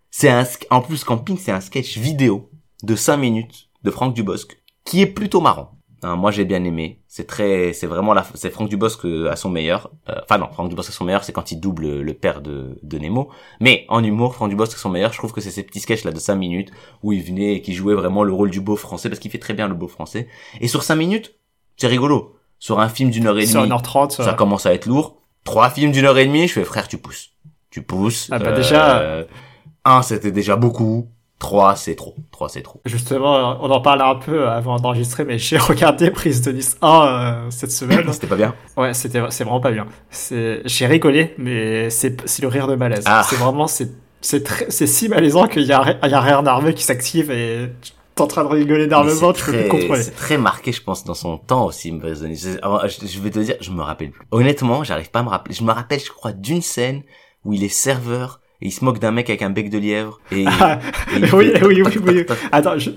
c'est un, en plus, Camping, c'est un sketch vidéo de 5 minutes de Franck Dubosc, qui est plutôt marrant. Hein, moi, j'ai bien aimé. C'est très, c'est vraiment la, c'est Franck Dubosc euh, à son meilleur. Euh, Enfin non, Franck Dubosc à son meilleur, c'est quand il double le père de, de Nemo. Mais en humour, Franck Dubosc à son meilleur, je trouve que c'est ces petits sketchs là de 5 minutes où il venait et qui jouait vraiment le rôle du beau français parce qu'il fait très bien le beau français. Et sur 5 minutes, c'est rigolo. Sur un film d'une heure et sur demie, 1h30. ça commence à être lourd. Trois films d'une heure et demie, je fais frère, tu pousses. Tu pousses. Ah bah déjà- Euh, un, c'était déjà beaucoup. 3 c'est trop. 3 c'est trop. Justement, on en parlait un peu avant d'enregistrer, mais j'ai regardé Prise de Nice 1 euh, cette semaine. C'était pas bien Ouais, c'était c'est vraiment pas bien. C'est j'ai rigolé, mais c'est c'est le rire de malaise. Ah. C'est vraiment c'est c'est si malaisant qu'il y a il y a rien nerveux qui s'active et t'es en train de rigoler c'est tu peux plus contrôler. C'est très marqué, je pense, dans son temps aussi. Je, alors, je- je vais te dire, je me rappelle plus. Honnêtement, j'arrive pas à me rappeler. Je me rappelle, je crois, d'une scène où il est serveur et il se moque d'un mec avec un bec de lièvre. Et, Ah, oui, fait oui, oui, oui. Attends, je-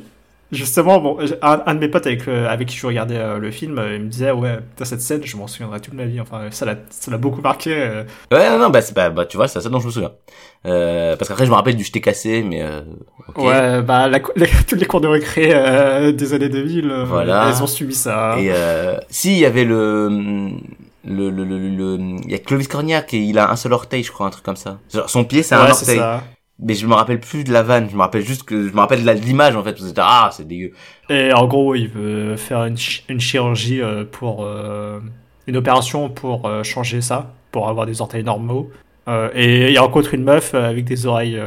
justement, bon, un, un de mes potes avec, le- avec qui je regardais euh, le film, euh, il me disait, ouais, putain, cette scène, je m'en souviendrai toute ma vie. Enfin, ça l'a, ça l'a beaucoup marqué. euh. Ouais, non, non, bah, c'est pas, bah, tu vois, c'est ça dont je me souviens. Euh, parce qu'après, je me rappelle du je t'ai cassé, mais, euh, ok. Ouais, bah, la, cou- les- cours de récré euh, des années 2000, euh, Voilà. elles ont subi ça. Et euh, si il y avait le le le le, le- il y a Clovis Cornillac et il a un seul orteil, je crois, un truc comme ça. Genre, son pied, c'est un ouais, orteil. ça. Mais je me rappelle plus de la vanne, je me rappelle juste que je me rappelle de l'image en fait. Parce que, ah, c'est dégueu. Et en gros, il veut faire une, une chirurgie euh, pour euh, une opération pour euh, changer ça, pour avoir des orteils normaux. Euh, et il rencontre une meuf avec des oreilles,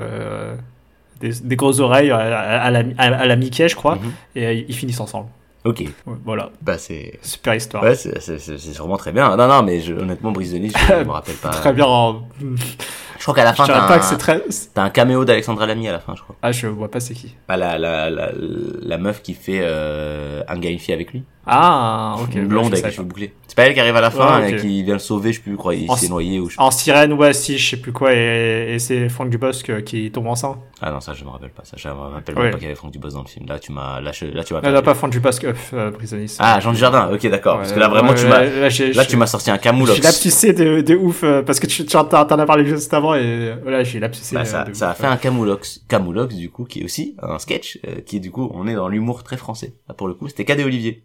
des, des grosses oreilles à, la, à, à la Mickey, je crois, Mhm. et ils finissent ensemble. Ok. Ouais, Voilà, Bah c'est super histoire. ouais, c'est c'est c'est c'est vraiment très bien. Non non, mais je, honnêtement, Brise de Nice, je, je me rappelle pas. Très bien. en- Je crois qu'à la Je fin, dirais t'as pas un, que c'est très. t'as un caméo d'Alexandra Lamy à la fin, je crois. Ah, je vois pas c'est qui. Bah, la la la la meuf qui fait euh, un gars une fille avec lui. Ah, ok. une blonde je avec les cheveux pas. bouclés. C'est pas elle qui arrive à la fin Ouais, et qui vient le sauver, je sais plus, crois, il s'est noyé ou je... En sirène, ouais, si, je sais plus quoi, et, et c'est Franck Dubosc euh, qui tombe enceint. Ah non, ça je me rappelle pas. Ça je me rappelle Ouais. pas qu'il y avait Franck Dubosc dans le film. Là tu m'as là, je- là tu m'as perdu. non, pas Franck Dubosc, euh, euh, Prisonnier. Ah, Jean Dujardin. OK, d'accord. parce que là vraiment tu m'as Là, j'ai- là j'ai- tu m'as sorti un J'ai camoulox. lapsussé de, de ouf, euh, parce que tu, tu en t'en as parlé juste avant, et euh, voilà, j'ai lapsussé. Bah, euh, ça, de ça a ouf. fait un camoulox, camoulox du coup qui est aussi un sketch euh, qui du coup on est dans l'humour très français. Là pour le coup, c'était Cadet Olivier.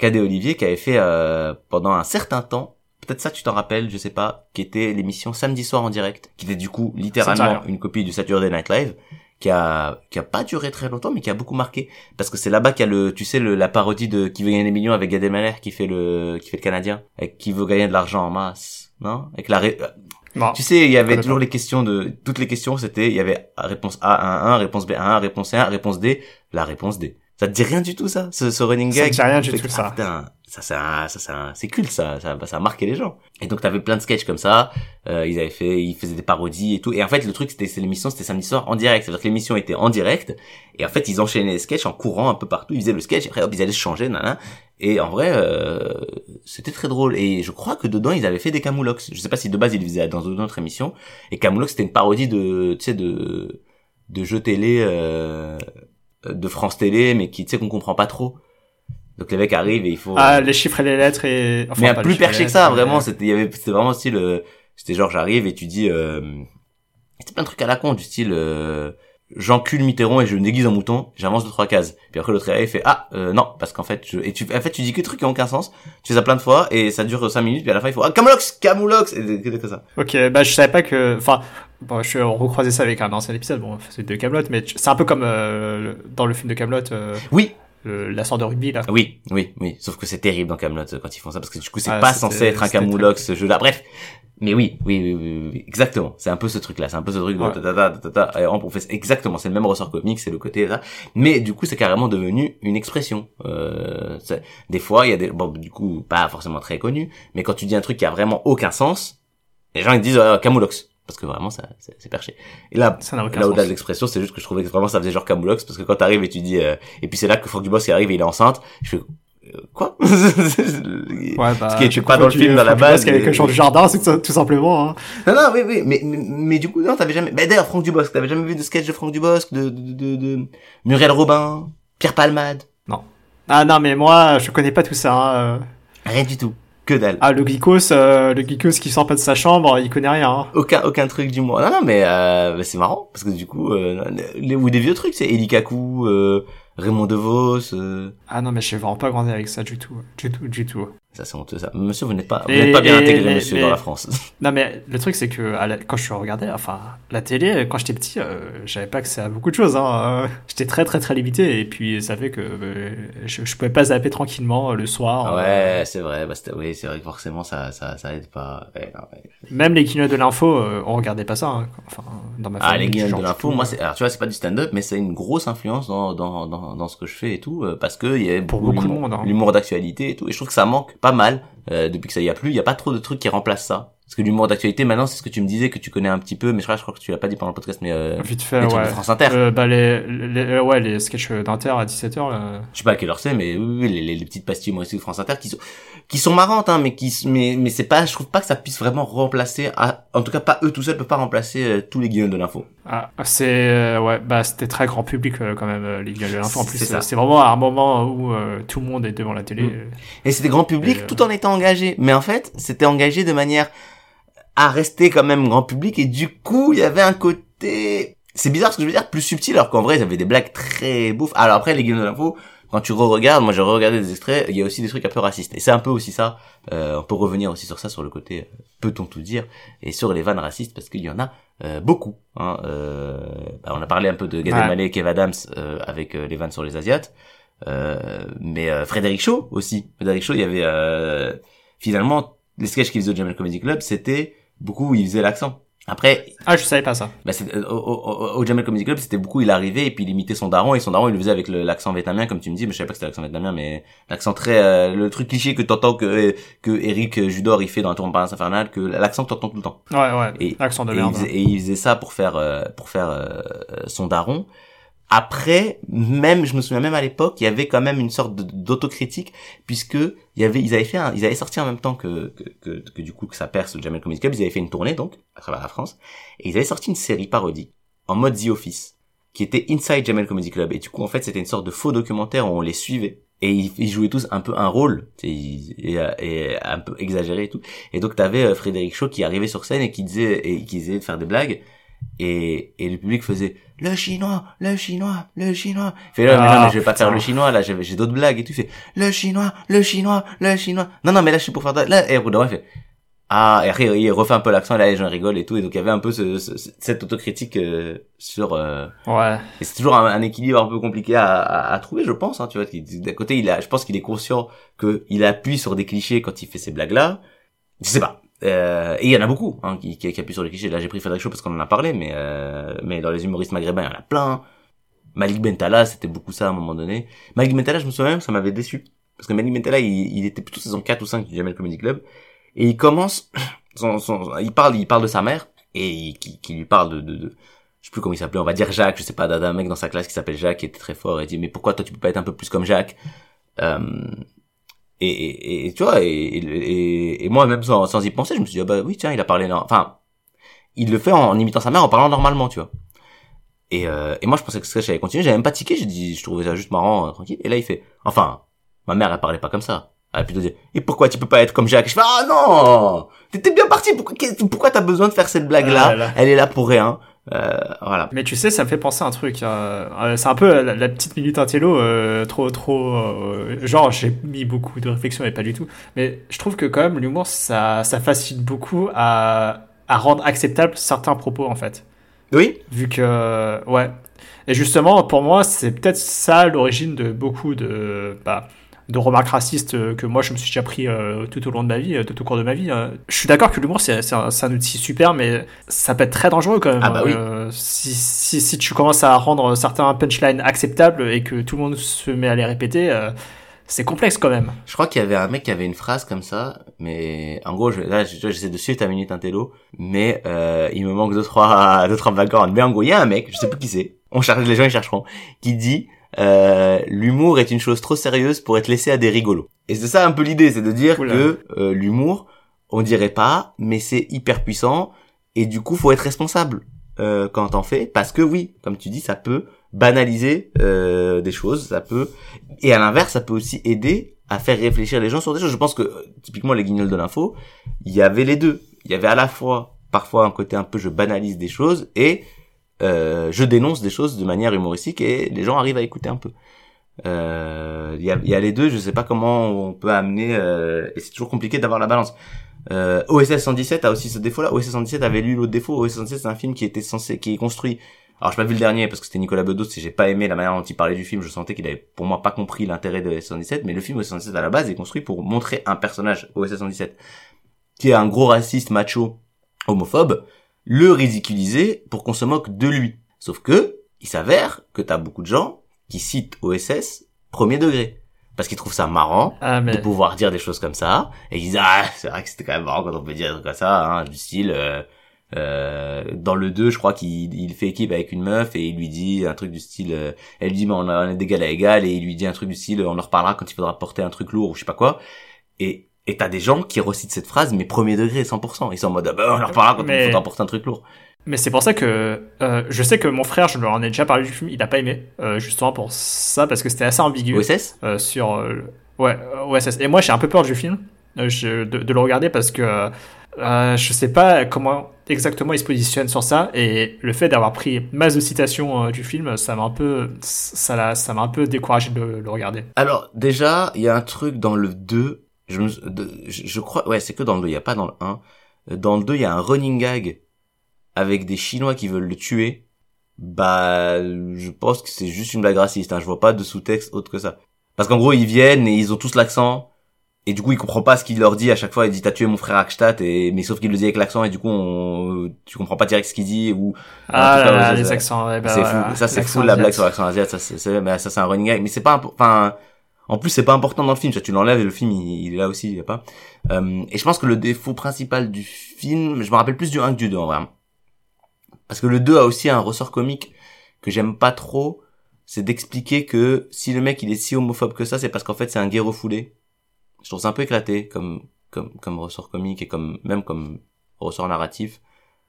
Cadet Olivier qui avait fait euh, pendant un certain temps, peut-être ça tu t'en rappelles, je sais pas, qui était l'émission samedi soir en direct, qui était du coup littéralement une copie du Saturday Night Live qui a qui a pas duré très longtemps mais qui a beaucoup marqué parce que c'est là-bas qu'il y a le tu sais le, la parodie de qui veut gagner des millions avec Gad Elmaleh qui fait le qui fait le canadien avec qui veut gagner de l'argent en masse non? Avec la ré- Non. tu sais, il y avait toujours les questions de toutes les questions, c'était il y avait réponse A 1 1, réponse B 1 réponse 1, réponse D, la réponse D. Ça te dit rien du tout ça, ce, ce running Ça gag dit rien du tout, ça. ah, putain, ça c'est un- ça c'est un- c'est culte ça, ça ça a marqué les gens. Et donc t'avais plein de sketchs comme ça, euh, ils avaient fait ils faisaient des parodies et tout. Et en fait le truc c'était c'est l'émission c'était samedi soir en direct, c'est-à-dire que l'émission était en direct. Et en fait ils enchaînaient les sketchs en courant un peu partout, ils faisaient le sketch et après hop, ils allaient se changer nana et en vrai euh, c'était très drôle. Et je crois que dedans ils avaient fait des camoulox. Je sais pas si de base ils le faisaient dans une autre émission. Et Camoulox c'était une parodie de tu sais de de jeux télé euh, de France Télé mais qui tu sais qu'on comprend pas trop. Donc les mecs arrivent et il faut Ah, les chiffres et les lettres et, enfin, mais plus perché que ça lettres, vraiment c'était il y avait c'était vraiment style euh, c'était genre j'arrive et tu dis euh, c'était plein de trucs à la con du style euh, j'encule Mitterrand et je me déguise en mouton j'avance deux trois cases. Puis après l'autre et fait ah euh, non parce qu'en fait je et tu en fait tu dis que des trucs qui ont aucun sens tu fais ça plein de fois et ça dure cinq minutes puis à la fin il faut ah Camoulox Camoulox et des- que que ça. Ok, bah je savais pas que, enfin, bon, je suis recroisé ça avec un ancien épisode, bon, c'est de Camelot, mais c'est un peu comme euh, dans le film de Camelot, oui la sorte de rugby là. Oui, oui, oui. Sauf que c'est terrible dans Camelot quand ils font ça parce que du coup c'est Ah, pas censé être un camoulox ce jeu-là. Bref, mais oui, oui, oui, oui, oui, exactement. C'est un peu ce truc-là. C'est un peu ce truc de Ouais. ta, ta, ta, ta, ta, ta, et on fait exactement. C'est le même ressort comique, c'est le côté là. Mais du coup c'est carrément devenu une expression. Euh, des fois il y a des bon du coup pas forcément très connu, mais quand tu dis un truc qui a vraiment aucun sens, les gens ils disent euh, camoulox parce que vraiment ça c'est perché. Et là Ça n'a aucun Là au-delà de l'expression, c'est juste que je trouvais que vraiment ça faisait genre Camoulox parce que quand t'arrives et tu dis euh, et puis c'est là que Franck Dubosc qui arrive et il est enceinte, je fais euh, quoi? Ouais, bah, Ce qui est tu pas dans le film à la base, Dubosc avec mais- le genre du jardin, c'est tout, simplement, hein. Non non oui oui mais, mais mais du coup non t'avais jamais mais d'ailleurs Franck Dubosc t'avais jamais vu de sketch de Franck Dubosc de de de, de... Muriel Robin Pierre Palmade? Ah non, mais moi, je connais pas tout ça, hein. euh. rien du tout que dalle Ah, le geekos, euh, le geekos qui sort pas de sa chambre, il connaît rien, hein. aucun aucun truc du moins non non mais euh, bah, c'est marrant parce que du coup euh, les ou des vieux trucs c'est Eli Kaku euh, Raymond DeVos euh, Ah non, mais je suis vraiment pas grandi avec ça du tout, du tout, du tout. Ça c'est honteux ça monsieur vous n'êtes pas vous n'êtes pas bien intégré monsieur dans la France Non, mais le truc, c'est que à la- quand je regardais, enfin, la télé, quand j'étais petit, euh, j'avais pas accès à beaucoup de choses. Hein. Euh, j'étais très, très, très limité. Et puis, ça fait que euh, je, je pouvais pas zapper tranquillement euh, le soir. euh, Ouais, c'est vrai. Bah, oui, c'est vrai que forcément ça, ça, ça aide pas. Ouais, non, ouais. même les keynotes de l'info, on regardait pas ça. hein. Enfin, dans ma Ah, famille. les guignols genre, de l'info, moi, c'est, alors, tu vois, c'est pas du stand-up, mais c'est une grosse influence dans, dans, dans, dans ce que je fais et tout, parce que il y a Pour beaucoup de l'humour- monde, hein. l'humour d'actualité et tout, et je trouve que ça manque pas mal, euh, depuis que ça y a plus, il y a pas trop de trucs qui remplacent ça. Parce que l'humour d'actualité, maintenant, c'est ce que tu me disais, que tu connais un petit peu, mais je crois, je crois que tu l'as pas dit pendant le podcast, mais, euh, Vite fait, les ouais. de France Inter. Euh, bah les, les, euh, ouais, les sketchs d'Inter à 17h, là. je sais pas à quelle heure c'est, mais oui, oui, les, les, les petites pastilles humoristiques de France Inter qui sont, qui sont marrantes, hein, mais qui, mais, mais c'est pas, je trouve pas que ça puisse vraiment remplacer, à- en tout cas pas eux tout seuls peuvent pas remplacer euh, tous les guignols de l'info. Ah, c'est euh, ouais, bah c'était très grand public euh, quand même euh, les guignols de l'info. En plus, c'est euh, vraiment à un moment où euh, tout le monde est devant la télé. Mm. Et c'était grand public Et, euh, tout en étant engagé. Mais en fait, c'était engagé de manière à rester quand même grand public et du coup, il y avait un côté c'est bizarre ce que je veux dire, plus subtil alors qu'en vrai, ils avaient des blagues très bouffes. Alors après les guignols de l'info, quand tu re-regardes, moi j'ai re-regardé des extraits, il y a aussi des trucs un peu racistes. Et c'est un peu aussi ça, euh, on peut revenir aussi sur ça, sur le côté euh, peut-on tout dire, et sur les vannes racistes, parce qu'il y en a euh, beaucoup. Hein. Euh, bah, on a parlé un peu de Gad Ouais. Et Kev Adams euh, avec les vannes sur les Asiates. Euh, mais euh, Frédéric Shaw aussi. Frédéric Shaw, il y avait euh, finalement les sketchs qu'il faisait au Jamel Comedy Club, c'était beaucoup il faisait l'accent. Après, Ah, je savais pas ça. bah, c'est- au, au, au Jamel Comedy Club, c'était beaucoup, il arrivait et puis il imitait son daron et son daron il le faisait avec l'accent vietnamien comme tu me dis, mais je savais pas que c'était l'accent vietnamien, mais l'accent très, euh, le truc cliché que t'entends que que Eric Judor il fait dans la Tour Montparnasse infernale, que l'accent que t'entends tout le temps. Ouais, ouais. Et- Accent de Et merde. il, faisait, et il faisait ça pour faire euh, pour faire euh, son daron. Après, même je me souviens même à l'époque, il y avait quand même une sorte d'autocritique puisque il y avait ils avaient fait un- ils avaient sorti en même temps que que, que, que du coup que ça perce le Jamel Comedy Club, ils avaient fait une tournée donc à travers la France et ils avaient sorti une série parodique en mode The Office qui était Inside Jamel Comedy Club. Et du coup en fait c'était une sorte de faux documentaire où on les suivait. Et ils, jouaient tous un peu un rôle et, euh, et un peu exagéré et tout. Et donc t'avais euh, Frédéric Shaw qui arrivait sur scène et qui disait et qui disait de faire des blagues. Et, et le public faisait le chinois, le chinois, le chinois. Il fait là, mais non, Ah, mais je vais pas faire le chinois, là, j'ai d'autres blagues et tout. Il fait le chinois, le chinois, le chinois. Non, non, mais là, je suis pour faire. Là, et moment, il fait ah, et après, il refait un peu l'accent, et là, les gens rigolent et tout. Et donc, il y avait un peu ce, ce- cette autocritique euh, sur... euh, Ouais. et c'est toujours un, un équilibre un peu compliqué à, à, à trouver, je pense. Hein, tu vois, qu'il- d'un côté, il a, je pense qu'il est conscient que il appuie sur des clichés quand il fait ces blagues-là. Je sais pas. Euh, et il y en a beaucoup hein, qui, qui, qui appuient sur les clichés. Là, j'ai pris Frédéric Shaw parce qu'on en a parlé, mais euh, mais dans les humoristes maghrébins, il y en a plein. Malik Bentala, c'était beaucoup ça à un moment donné. Malik Bentala, je me souviens même, ça m'avait déçu. Parce que Malik Bentala, il, il était plutôt saison 4 ou 5 du Jamel Comedy Club. Et il commence, son, son, il parle, il parle de sa mère, et il- qui, qui lui parle de, de, de, je sais plus comment il s'appelait, on va dire Jacques, je sais pas, d'un mec dans sa classe qui s'appelle Jacques, qui était très fort, et il dit, mais pourquoi toi tu peux pas être un peu plus comme Jacques? Euh, et, et, et tu vois, et, et, et moi même sans, sans y penser, je me suis dit, ah bah oui, tiens, il a parlé, enfin, il le fait en, imitant sa mère, en parlant normalement, tu vois. Et, euh, et moi, je pensais que ce sketch allait continuer, j'avais même pas tiqué, j'ai dit, je trouvais ça juste marrant, euh, tranquille. Et là, il fait, enfin, ma mère, elle parlait pas comme ça. Elle a plutôt dit, et pourquoi tu peux pas être comme Jacques? Je fais, ah non! T'étais bien parti, pourquoi, pourquoi t'as besoin de faire cette blague-là? Ah là là. Elle est là pour rien. Euh, voilà. Mais tu sais, ça me fait penser à un truc. euh, euh, c'est un peu la, la petite minute intello, euh, trop, trop. euh, genre, j'ai mis beaucoup de réflexion et pas du tout. Mais je trouve que quand même, l'humour, ça, ça facilite beaucoup à, à rendre acceptable certains propos, en fait. Oui? Vu que, ouais. Et justement, pour moi, c'est peut-être ça l'origine de beaucoup de, bah, de remarques racistes euh, que moi je me suis déjà pris euh, tout au long de ma vie, euh, tout au cours de ma vie. hein. Je suis d'accord que l'humour c'est c'est un, c'est un outil super, mais ça peut être très dangereux quand même. Ah bah oui. Euh, si, si, si tu commences à rendre certains punchlines acceptables et que tout le monde se met à les répéter, euh, c'est complexe quand même. Je crois qu'il y avait un mec qui avait une phrase comme ça, mais en gros, je, là, je- j'essaie de suivre ta minute intello, mais euh, il me manque deux trois deux trois backgrounds. Mais en gros, il y a un mec, je sais plus qui c'est. On cherche, les gens ils chercheront, qui dit euh, l'humour est une chose trop sérieuse pour être laissé à des rigolos. Et c'est ça un peu l'idée, c'est de dire Oula. que euh, l'humour, on dirait pas, mais c'est hyper puissant et du coup, faut être responsable euh, quand t'en fais, parce que oui, comme tu dis, ça peut banaliser euh, des choses, ça peut et à l'inverse, ça peut aussi aider à faire réfléchir les gens sur des choses. Je pense que typiquement les guignols de l'info, il y avait les deux. Il y avait à la fois parfois un côté un peu je banalise des choses et euh, je dénonce des choses de manière humoristique et les gens arrivent à écouter un peu. Euh, Il y, a, y a les deux, je sais pas comment on peut amener euh, et c'est toujours compliqué d'avoir la balance. Euh, OSS 117 a aussi ce défaut-là. OSS 117 avait lu l'autre défaut. OSS 117 c'est un film qui était censé, qui est construit. Alors j'ai pas vu le dernier parce que c'était Nicolas Bedos et j'ai pas aimé la manière dont il parlait du film. Je sentais qu'il avait pour moi pas compris l'intérêt de OSS 117. Mais le film OSS 117 à la base est construit pour montrer un personnage OSS 117 qui est un gros raciste macho homophobe le ridiculiser pour qu'on se moque de lui. Sauf que, il s'avère que t'as beaucoup de gens qui citent OSS premier degré. Parce qu'ils trouvent ça marrant Ah, mais de pouvoir dire des choses comme ça. Et ils disent, ah, c'est vrai que c'était quand même marrant quand on peut dire des trucs comme ça, hein, du style, euh, euh, dans le 2, je crois qu'il il fait équipe avec une meuf et il lui dit un truc du style, euh, elle lui dit, mais on, a- on est d'égal à égal, et il lui dit un truc du style, on en reparlera quand il faudra porter un truc lourd ou je sais pas quoi. Et, et t'as des gens qui recitent cette phrase, mais premier degré, 100%. Ils sont en mode, ah bah, on en reparlera quand Mais- faudra porter un truc lourd. Mais c'est pour ça que euh, je sais que mon frère, je lui en ai déjà parlé du film, il a pas aimé, euh, justement pour ça, parce que c'était assez ambigu OSS? euh, sur. ouais, OSS. Et moi, j'ai un peu peur du film, je- de, de le regarder, parce que je sais pas comment exactement il se positionne sur ça, et le fait d'avoir pris masse de citations du film, ça m'a un peu. Ça m'a un peu découragé de le, le regarder. Alors, déjà, il y a un truc dans le 2, je, me, je, je crois, ouais, c'est que dans le 2, il y a pas dans le 1. Euh, Dans le 2, il y a un running gag avec des Chinois qui veulent le tuer. Bah, je pense que c'est juste une blague raciste, hein. je vois pas de sous-texte autre que ça. Parce qu'en gros, ils viennent et ils ont tous l'accent, et du coup, il comprend pas ce qu'il leur dit à chaque fois, il dit t'as tué mon frère Akstadt, et, mais sauf qu'il le dit avec l'accent, et du coup, on, tu comprends pas direct ce qu'il dit, ou, Ah tout là cas, là, ça, les accents, ouais, bah c'est voilà, fou, ça c'est fou la blague sur l'accent asiatique, ça c'est, bah, ça c'est un running gag, mais c'est pas, impo- enfin, en plus c'est pas important dans le film, tu l'enlèves et le film il, est là aussi, il a pas. Euh, et je pense que le défaut principal du film, je me rappelle plus du 1 que du 2 en vrai. Parce que le 2 a aussi un ressort comique que j'aime pas trop, c'est d'expliquer que si le mec il est si homophobe que ça, c'est parce qu'en fait c'est un gay refoulé. Je trouve ça un peu éclaté comme, comme, comme ressort comique et comme, même comme ressort narratif.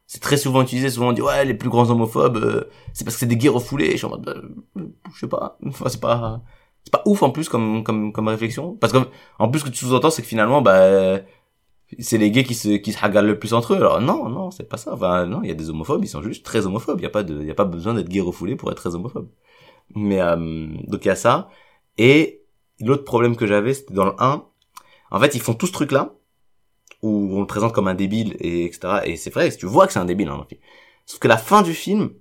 C'est très souvent utilisé, souvent on dit ouais les plus grands homophobes, euh, c'est parce que c'est des gays refoulés. Je suis en mode, bah, euh, je sais pas, enfin, c'est pas, c'est pas ouf en plus comme comme comme réflexion, parce que en plus ce que tu sous-entends c'est que finalement bah c'est les gays qui se qui se le plus entre eux. Alors non non c'est pas ça. Enfin non il y a des homophobes, ils sont juste très homophobes. Il y a pas de y a pas besoin d'être gay refoulé pour être très homophobe. Mais euh, donc il y a ça. Et l'autre problème que j'avais c'était dans le 1. En fait ils font tout ce truc là où on le présente comme un débile et etc. Et c'est vrai, tu vois que c'est un débile hein. Sauf que la fin du film,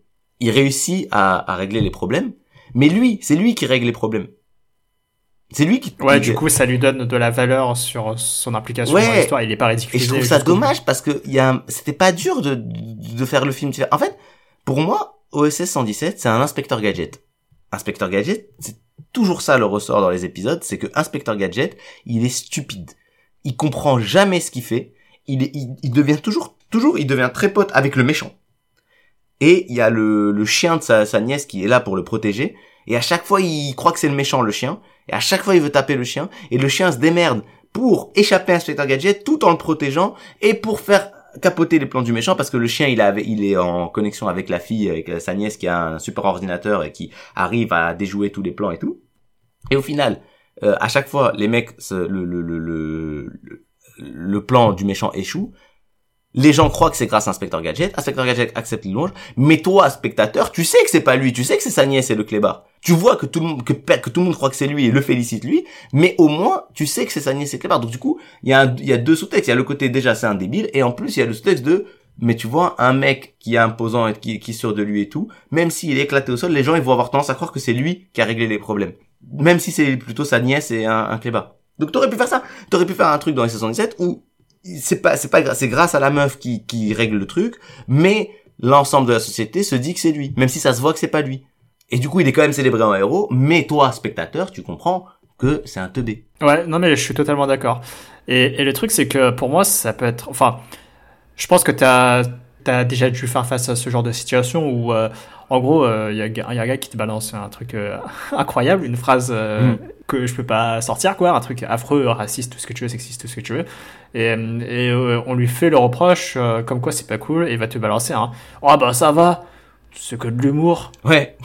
il réussit à, à régler les problèmes, mais lui, c'est lui qui règle les problèmes. C'est lui qui. Ouais, du coup, ça lui donne de la valeur sur son implication Ouais. dans l'histoire. Il est pas Et ridiculisé. je trouve ça dommage parce que il y a, un- c'était pas dur de, de de faire le film. En fait, pour moi, OSS 117, c'est un inspecteur gadget. Inspecteur gadget, c'est toujours ça le ressort dans les épisodes, c'est que inspecteur gadget, il est stupide. Il comprend jamais ce qu'il fait. Il, est, il, il devient toujours, toujours, il devient très pote avec le méchant. Et il y a le, le chien de sa, sa nièce qui est là pour le protéger. Et à chaque fois, il croit que c'est le méchant, le chien. Et à chaque fois, il veut taper le chien. Et le chien se démerde pour échapper à Inspecteur Gadget tout en le protégeant et pour faire capoter les plans du méchant parce que le chien il avait il est en connexion avec la fille avec sa nièce qui a un super ordinateur et qui arrive à déjouer tous les plans et tout et au final euh, à chaque fois les mecs le, le, le- le plan du méchant échoue les gens croient que c'est grâce à Inspecteur Gadget, Inspecteur Gadget accepte l'ilonge, mais toi, spectateur, tu sais que c'est pas lui, tu sais que c'est sa nièce et le clébard. Tu vois que tout le monde, que, tout le monde croit que c'est lui et le félicite lui, mais au moins, tu sais que c'est sa nièce et le clébard. Donc du coup, il y a y a deux sous-textes. Il y a le côté déjà c'est un débile, et en plus il y a le sous-texte de, mais tu vois, un mec qui est imposant et qui, qui est sûr de lui et tout, même s'il est éclaté au sol, les gens ils vont avoir tendance à croire que c'est lui qui a réglé les problèmes. Même si c'est plutôt sa nièce et un, un clébard. Donc t'aurais pu faire ça. T'aurais pu faire un truc dans les 77 où c'est pas c'est pas c'est grâce à la meuf qui qui règle le truc mais l'ensemble de la société se dit que c'est lui même si ça se voit que c'est pas lui et du coup il est quand même célébré en héros mais toi spectateur tu comprends que c'est un teubé Ouais, non mais je suis totalement d'accord. Et, et le truc c'est que pour moi ça peut être, enfin, je pense que t'as as déjà dû faire face à ce genre de situation où, euh, en gros, il y, a, y a un gars qui te balance un truc euh, incroyable, une phrase euh, Mm. que je peux pas sortir, quoi, un truc affreux, raciste, tout ce que tu veux, sexiste, tout ce que tu veux. Et, et euh, on lui fait le reproche euh, comme quoi c'est pas cool et il va te balancer un, oh bah ça va, c'est que de l'humour. ouais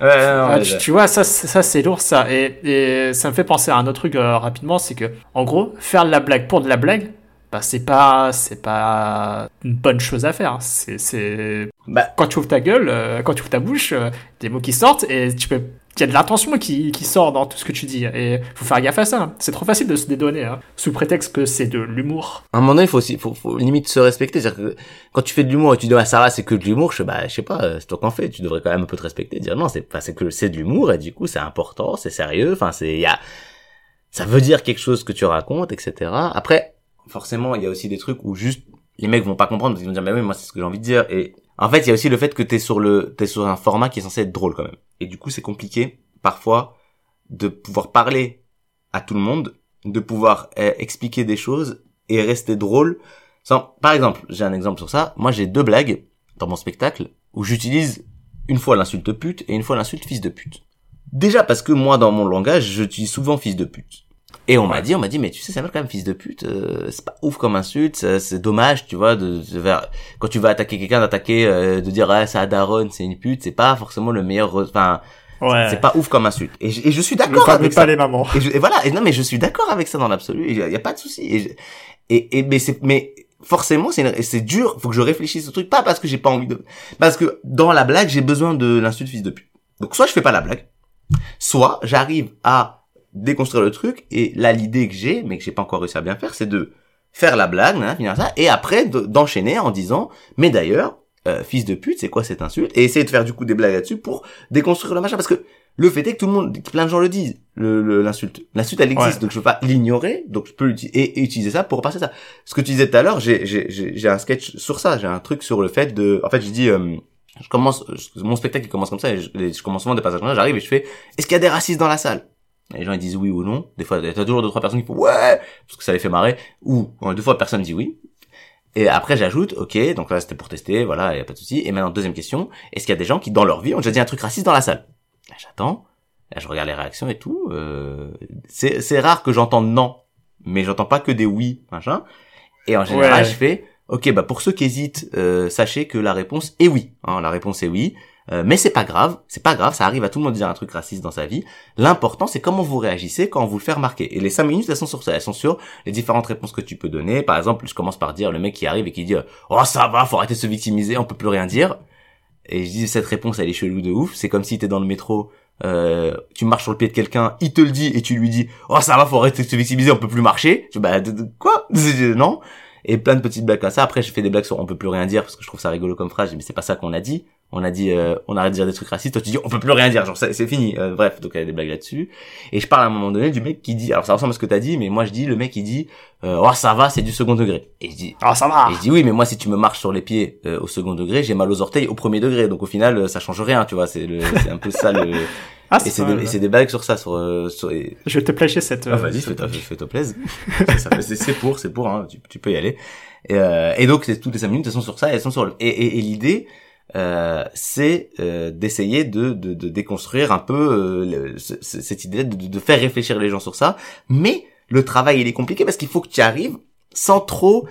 ouais, non, Ah, ouais, tu, tu vois, ça, c'est- ça c'est lourd, ça. Et, et ça me fait penser à un autre truc euh, rapidement, c'est que, en gros, faire de la blague pour de la blague, bah c'est pas, c'est pas une bonne chose à faire. C'est, c'est Bah. quand tu ouvres ta gueule, euh, quand tu ouvres ta bouche, euh, des mots qui sortent et tu peux, il y a de l'intention qui, qui sort dans tout ce que tu dis. Et faut faire gaffe à ça. hein. C'est trop facile de se dédonner, hein, sous prétexte que c'est de l'humour. à un moment donné, il faut aussi, faut, faut limite se respecter. C'est-à-dire que quand tu fais de l'humour et tu dis, ah, ça va, c'est que de l'humour, je bah, je sais pas, euh, c'est toi qu'en fais. Tu devrais quand même un peu te respecter. Dire, non, c'est pas, c'est que c'est de l'humour et du coup, c'est important, c'est sérieux. Enfin, c'est, il y a, ça veut dire quelque chose que tu racontes, etc. Après, forcément, il y a aussi des trucs où juste, les mecs vont pas comprendre parce qu'ils vont dire mais oui moi c'est ce que j'ai envie de dire. Et en fait il y a aussi le fait que t'es sur le t'es sur un format qui est censé être drôle quand même. Et du coup c'est compliqué parfois de pouvoir parler à tout le monde de pouvoir eh, expliquer des choses et rester drôle. Sans par exemple j'ai un exemple sur ça. Moi j'ai deux blagues dans mon spectacle où j'utilise une fois l'insulte pute et une fois l'insulte fils de pute. Déjà parce que moi dans mon langage j'utilise souvent fils de pute et on m'a dit, on m'a dit, mais tu sais, ça va quand même fils de pute, euh, c'est pas ouf comme insulte, c'est dommage, tu vois, de, de quand tu vas attaquer quelqu'un, d'attaquer, euh, de dire, ah, ça daronne, c'est une pute, c'est pas forcément le meilleur, enfin, ouais. c'est pas ouf comme insulte. Et, je, et je suis d'accord avec pas les mamans. Et, voilà, et non, mais je suis d'accord avec ça dans l'absolu, il y, a pas de souci. Et, et, et, mais c'est, mais forcément, c'est, c'est dur, faut que je réfléchisse au truc, pas parce que j'ai pas envie de, parce que dans la blague, j'ai besoin de l'insulte fils de pute. Donc, soit je fais pas la blague, soit j'arrive à déconstruire le truc. Et là l'idée que j'ai mais que j'ai pas encore réussi à bien faire c'est de faire la blague hein, finir ça et après d'enchaîner en disant mais d'ailleurs euh, fils de pute c'est quoi cette insulte? Et essayer de faire du coup des blagues là-dessus pour déconstruire le machin. Parce que le fait est que tout le monde plein de gens le disent l'insulte le, l'insulte. Elle existe donc je peux pas l'ignorer donc je peux l'utiliser et, utiliser ça pour passer ça. Ce que tu disais tout à l'heure j'ai j'ai j'ai un sketch sur ça. J'ai un truc sur le fait de en fait je dis euh, je commence mon spectacle il commence comme ça et je, je commence souvent des passages j'arrive et je fais est-ce qu'il y a des racistes dans la salle? Les gens ils disent oui ou non. Des fois, t'as toujours deux trois personnes qui font ouais parce que ça les fait marrer. Ou deux fois personne dit oui. Et après j'ajoute ok donc là c'était pour tester voilà y a pas de souci. Et maintenant deuxième question est-ce qu'il y a des gens qui dans leur vie ont déjà dit un truc raciste dans la salle? Là j'attends. Là je regarde les réactions et tout. Euh, c'est c'est rare que j'entende non, mais j'entends pas que des oui machin. Et en général je fais ok bah pour ceux qui hésitent euh, sachez que la réponse est oui. Hein, la réponse est oui. Euh, mais c'est pas grave, c'est pas grave, ça arrive à tout le monde de dire un truc raciste dans sa vie. L'important c'est comment vous réagissez quand vous le fait remarquer. Et les 5 minutes elles sont sur ça, elles sont sur les différentes réponses que tu peux donner. Par exemple, je commence par dire le mec qui arrive et qui dit "Oh ça va, faut arrêter de se victimiser, on peut plus rien dire." Et je dis cette réponse elle est chelou de ouf, c'est comme si t'es dans le métro euh, tu marches sur le pied de quelqu'un, il te le dit et tu lui dis "Oh ça va, faut arrêter de se victimiser, on peut plus marcher." Tu bah quoi? Non et plein de petites blagues comme ça. Après, je fais des blagues sur on peut plus rien dire parce que je trouve ça rigolo comme phrase. Mais c'est pas ça qu'on a dit. On a dit euh, on arrête de dire des trucs racistes. Toi tu dis on peut plus rien dire. Genre c'est fini. Euh, bref, donc il y a des blagues là-dessus. Et je parle à un moment donné du mec qui dit alors ça ressemble à ce que t'as dit, mais moi je dis le mec qui dit euh, oh ça va, c'est du second degré. Et je dis oh ça va. Et je dis oui, mais moi si tu me marches sur les pieds au second degré, j'ai mal aux orteils au premier degré. Donc au final ça change rien, tu vois. C'est un peu ça le ah, et c'est des, des, blagues sur ça, sur, euh, sur Je vais te plager cette. Ah, vas-y, fais-toi, fais plaisir. c'est pour, c'est pour, hein, tu, tu, peux y aller. Et, euh, et donc, toutes les cinq minutes, elles sont sur ça, elles sont sur le... Et, et, et l'idée, euh, c'est euh, d'essayer de, de, de, déconstruire un peu euh, cette idée de, de, faire réfléchir les gens sur ça. Mais le travail, il est compliqué parce qu'il faut que tu arrives sans trop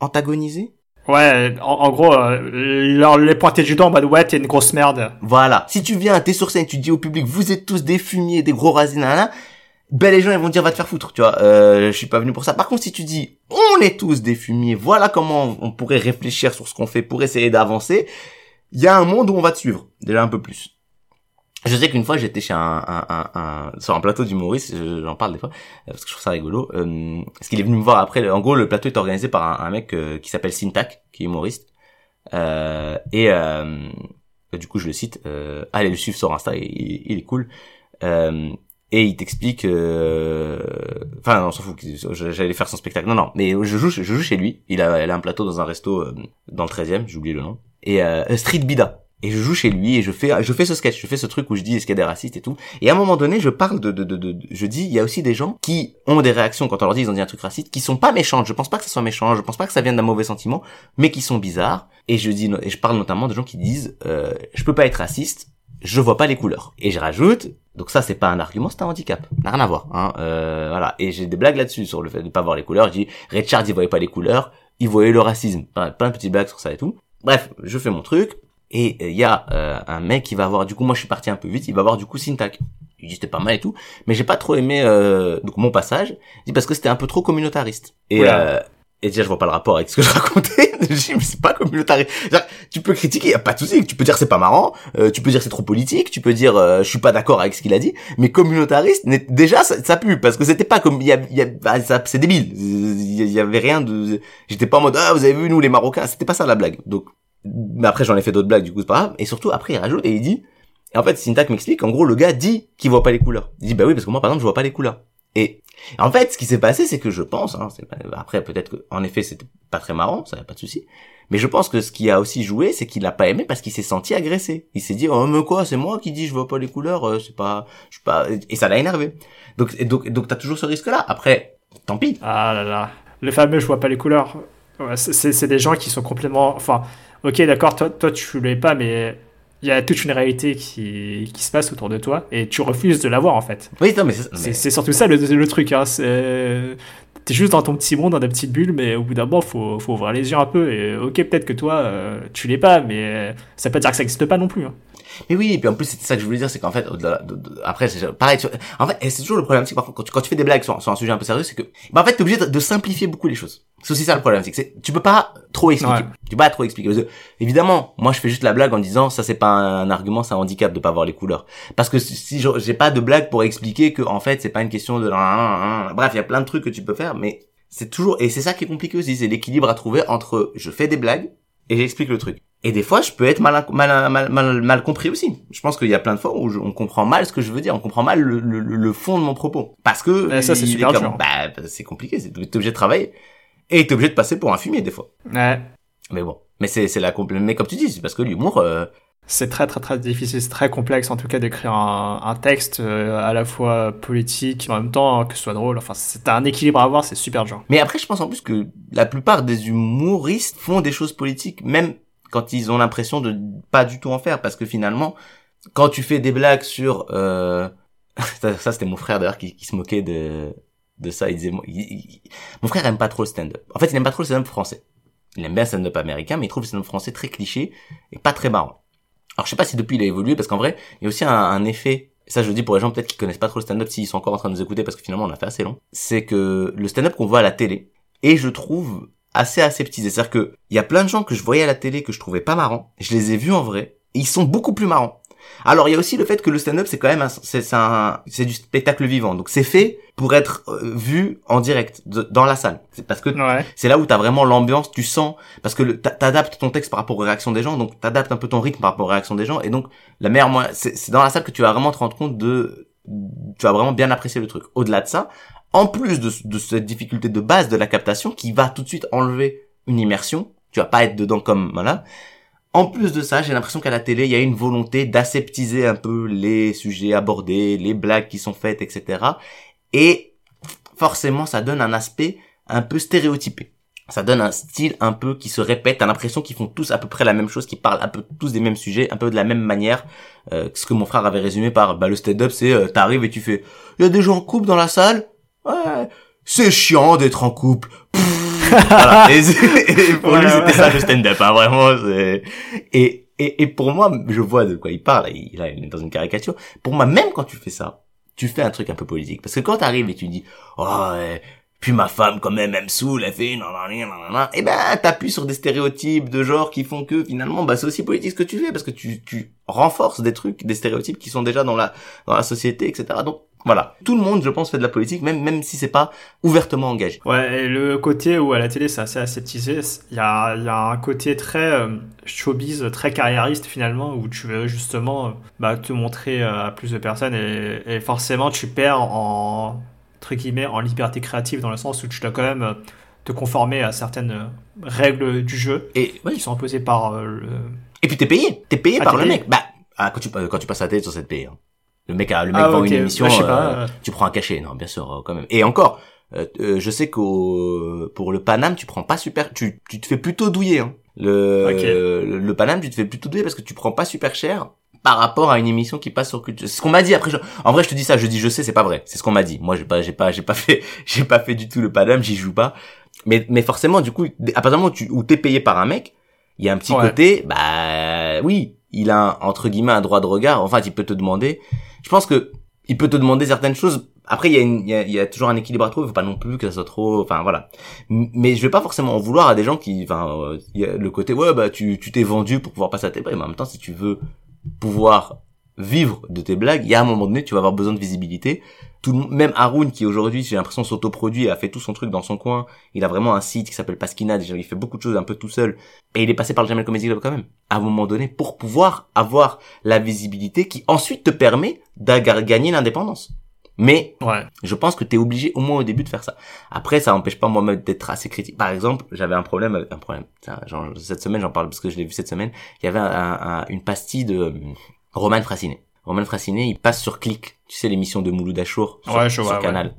antagoniser Ouais, en, gros, euh, les pointer du doigt en mode ouais, t'es une grosse merde. Voilà. Si tu viens, t'es sur scène, tu dis au public, vous êtes tous des fumiers, des gros rasinins, ben les gens ils vont dire va te faire foutre, tu vois. Euh, je suis pas venu pour ça. Par contre, si tu dis on est tous des fumiers, voilà comment on pourrait réfléchir sur ce qu'on fait pour essayer d'avancer, il y a un monde où on va te suivre, déjà un peu plus. Je sais qu'une fois j'étais chez un, un, un, un, sur un plateau d'humoriste, j'en parle des fois euh, parce que je trouve ça rigolo. Euh, parce qu'il est venu me voir après. En gros, le plateau est organisé par un, mec euh, qui s'appelle Syntac, qui est humoriste. Euh, et du coup, je le cite. allez le suivre sur Insta, il, il est cool. Et il t'explique. Enfin, on s'en fout. J'allais faire son spectacle. Non, non. Mais je joue, je joue chez lui. Il a, il a un plateau dans un resto dans le 13e. J'ai oublié le nom. Et Street Bida et je joue chez lui et je fais je fais ce sketch je fais ce truc où je dis est-ce qu'il y a des racistes et tout et à un moment donné je parle de de, de, de je dis il y a aussi des gens qui ont des réactions quand on leur dit ils ont dit un truc raciste qui sont pas méchantes je pense pas que ça soit méchant je pense pas que ça vienne d'un mauvais sentiment mais qui sont bizarres et je dis et je parle notamment de gens qui disent euh, je peux pas être raciste je vois pas les couleurs. Et je rajoute donc ça c'est pas un argument c'est un handicap. N'a rien à voir hein euh, voilà. Et j'ai des blagues là-dessus sur le fait de pas voir les couleurs. Je dis Richard il voyait pas les couleurs il voyait le racisme. Plein de petites blagues sur ça et tout. Bref je fais mon truc et il euh, y a euh, un mec qui va avoir du coup moi je suis parti un peu vite il va avoir du coup syntax il dit c'était pas mal et tout mais j'ai pas trop aimé euh, donc mon passage. Il dit parce que c'était un peu trop communautariste. Et euh, et déjà je vois pas le rapport avec ce que je racontais. Je dis mais c'est pas communautariste tu peux critiquer y a pas de souci. Tu peux dire c'est pas marrant tu peux dire c'est trop politique tu peux dire je suis pas d'accord avec ce qu'il a dit mais communautariste déjà ça, pue parce que c'était pas comme y a, y a bah, c'est débile. Il y avait rien de j'étais pas en mode ah vous avez vu nous les marocains c'était pas ça la blague. Donc mais après j'en ai fait d'autres blagues du coup c'est pas grave. Et surtout après il rajoute et il dit en fait Syntax m'explique en gros le gars dit qu'il voit pas les couleurs. Il dit bah oui parce que moi par exemple je vois pas les couleurs. Et en fait, ce qui s'est passé, c'est que je pense, hein, après peut-être que, en effet, c'était pas très marrant, ça y a pas de souci. Mais je pense que ce qui a aussi joué, c'est qu'il a pas aimé parce qu'il s'est senti agressé. Il s'est dit, oh mais quoi, c'est moi qui dis je vois pas les couleurs, euh, c'est pas, je suis pas, et ça l'a énervé. Donc, et donc, donc t'as toujours ce risque-là. Après, tant pis. Ah là là. Le fameux je vois pas les couleurs. Ouais, c'est- des gens qui sont complètement. Enfin, ok, d'accord, toi, toi tu l'es pas, mais il y a toute une réalité qui, qui se passe autour de toi et tu refuses de la voir en fait. Oui, non, mais c'est, mais- c'est surtout ça le, le truc. Hein. C'est- T'es juste dans ton petit monde, dans ta petite bulle, mais au bout d'un moment, faut, faut ouvrir les yeux un peu. Et ok, peut-être que toi, euh, tu l'es pas, mais ça peut dire que ça existe pas non plus. Hein. Mais oui, et puis en plus, c'est ça que je voulais dire, c'est qu'en fait, au-delà de- de- après, c'est pareil, tu- en fait, et c'est toujours le problème, c'est que parfois, quand tu, quand tu fais des blagues sur, sur un sujet un peu sérieux, c'est que, bah, en fait, t'es obligé de, de simplifier beaucoup les choses. C'est aussi ça le problème, c'est que c'est- tu peux pas trop expliquer. Ouais. Tu peux pas trop expliquer. Parce que, évidemment, moi, je fais juste la blague en disant, ça, c'est pas un argument, c'est un handicap de pas voir les couleurs. Parce que si j'ai pas de blague pour expliquer que, en fait, c'est pas une question de, bref, il y a plein de trucs que tu peux faire, mais c'est toujours, et c'est ça qui est compliqué aussi, c'est l'équilibre à trouver entre, je fais des blagues, et j'explique le truc. Et des fois, je peux être mal, mal, mal, mal, mal compris aussi. Je pense qu'il y a plein de fois où je- on comprend mal ce que je veux dire, on comprend mal le, le, le fond de mon propos. Parce que Ouais, ça, c'est super dur. Bah, c'est compliqué, t'es obligé de travailler. Et t'es obligé de passer pour un fumier des fois. Ouais. Mais bon, mais c'est c'est la mais comme tu dis, c'est parce que l'humour, euh, C'est très très très difficile, c'est très complexe en tout cas d'écrire un, un texte euh, à la fois politique en même temps que ce soit drôle. Enfin, c'est un équilibre à avoir, c'est super dur. Mais après, je pense en plus que la plupart des humoristes font des choses politiques, même quand ils ont l'impression de pas du tout en faire, parce que finalement, quand tu fais des blagues sur, euh... ça, ça, c'était mon frère d'ailleurs qui, qui se moquait de de ça. Il disait, mon frère aime pas trop le stand-up. En fait, il aime pas trop le stand-up français. Il aime bien le stand-up américain, mais il trouve le stand-up français très cliché et pas très marrant. Alors, je sais pas si depuis il a évolué, parce qu'en vrai, il y a aussi un, un effet ça je le dis pour les gens peut-être qui connaissent pas trop le stand-up s'ils sont encore en train de nous écouter parce que finalement on a fait assez long, c'est que le stand-up qu'on voit à la télé et je trouve assez aseptisé. C'est-à-dire que il y a plein de gens que je voyais à la télé que je trouvais pas marrants, je les ai vus en vrai, et ils sont beaucoup plus marrants. Alors il y a aussi le fait que le stand-up c'est quand même c'est c'est un c'est du spectacle vivant. Donc c'est fait pour être euh, vu en direct de- dans la salle. C'est parce que Ouais. c'est là où t'as vraiment l'ambiance, tu sens, parce que t'adaptes ton texte par rapport aux réactions des gens, donc t'adaptes un peu ton rythme par rapport aux réactions des gens, et donc la meilleure c'est dans la salle que tu vas vraiment te rendre compte de, tu vas vraiment bien apprécier le truc. Au-delà de ça, en plus de, de cette difficulté de base de la captation, qui va tout de suite enlever une immersion, tu vas pas être dedans comme, voilà. En plus de ça, j'ai l'impression qu'à la télé, il y a une volonté d'aseptiser un peu les sujets abordés, les blagues qui sont faites, etc. Et forcément, ça donne un aspect un peu stéréotypé. Ça donne un style un peu qui se répète. T'as l'impression qu'ils font tous à peu près la même chose, qu'ils parlent un peu tous des mêmes sujets, un peu de la même manière. Euh, ce que mon frère avait résumé par bah, le stand-up, c'est euh, t'arrives et tu fais, il y a des gens en couple dans la salle? Ouais, c'est chiant d'être en couple. Pfff. voilà. Et, et pour lui, c'était ouais. ça le stand-up, hein, vraiment. Et, et, et pour moi, je vois de quoi il parle. Il, là, il est dans une caricature. Pour moi, même quand tu fais ça, tu fais un truc un peu politique. Parce que quand t'arrives et tu dis, oh, ouais, puis ma femme quand même elle me saoule, elle fait nanana, nanana, et ben t'appuies sur des stéréotypes de genre qui font que finalement bah c'est aussi politique ce que tu fais parce que tu tu renforces des trucs, des stéréotypes qui sont déjà dans la dans la société, etc. Donc voilà, tout le monde je pense fait de la politique même même si c'est pas ouvertement engagé. Ouais, et le côté où à la télé c'est assez aseptisé, il y a, il y a un côté très euh, showbiz, très carriériste finalement, où tu veux justement euh, bah, te montrer euh, à plus de personnes et, et forcément tu perds en, entre guillemets, en liberté créative dans le sens où tu dois quand même te conformer à certaines règles du jeu Et ouais, qui sont imposées par euh, le... et puis t'es payé, t'es payé Ah, par le payé. mec. Bah ah, quand tu quand tu passes à la télé sur cette paye. hein. Le mec a le mec Ah, vend une émission, Ouais, je sais euh, pas, euh. tu prends un cachet, non bien sûr euh, quand même. Et encore, euh, je sais qu'au pour le Paname tu prends pas super, tu tu te fais plutôt douiller. Hein. Le, le le Paname tu te fais plutôt douiller parce que tu prends pas super cher par rapport à une émission qui passe sur culture. C'est ce qu'on m'a dit après. je- En vrai, je te dis ça, je dis je sais, c'est pas vrai. C'est ce qu'on m'a dit. Moi, j'ai pas, j'ai pas, j'ai pas fait, j'ai pas fait du tout le Paname, j'y joue pas. Mais mais forcément, du coup, à partir du moment où tu où t'es payé par un mec, il y a un petit Ouais. côté, bah oui, il a entre guillemets un droit de regard. Enfin, il peut te demander. Je pense que il peut te demander certaines choses. Après, il y a, une- il y a, il y a toujours un équilibre à trouver. Il faut pas non plus que ça soit trop. Enfin, voilà. Mais je vais pas forcément en vouloir à des gens qui. Enfin, euh, il y a le côté ouais, bah tu tu t'es vendu pour pouvoir passer à tes blagues. Mais en même temps, si tu veux pouvoir vivre de tes blagues, il y a un moment donné, tu vas avoir besoin de visibilité. Tout le monde- même Haroun qui aujourd'hui, j'ai l'impression s'autoproduit, et a fait tout son truc dans son coin. Il a vraiment un site qui s'appelle Pasquina. Déjà, il fait beaucoup de choses un peu tout seul. Et il est passé par le Jamel Comedy Club quand même. À un moment donné, pour pouvoir avoir la visibilité qui ensuite te permet de gagner l'indépendance. Mais Ouais. je pense que t'es obligé au moins au début de faire ça. Après, ça n'empêche pas moi-même d'être assez critique. Par exemple, j'avais un problème, avec- un problème. Genre, cette semaine, j'en parle parce que je l'ai vu cette semaine. Il y avait un- un- un- une pastille de Roman Frassinet. Roman Frassinet, il passe sur Click. Tu sais, l'émission de Mouloud Achour sur, Ouais, je sur vois, ouais. Canal.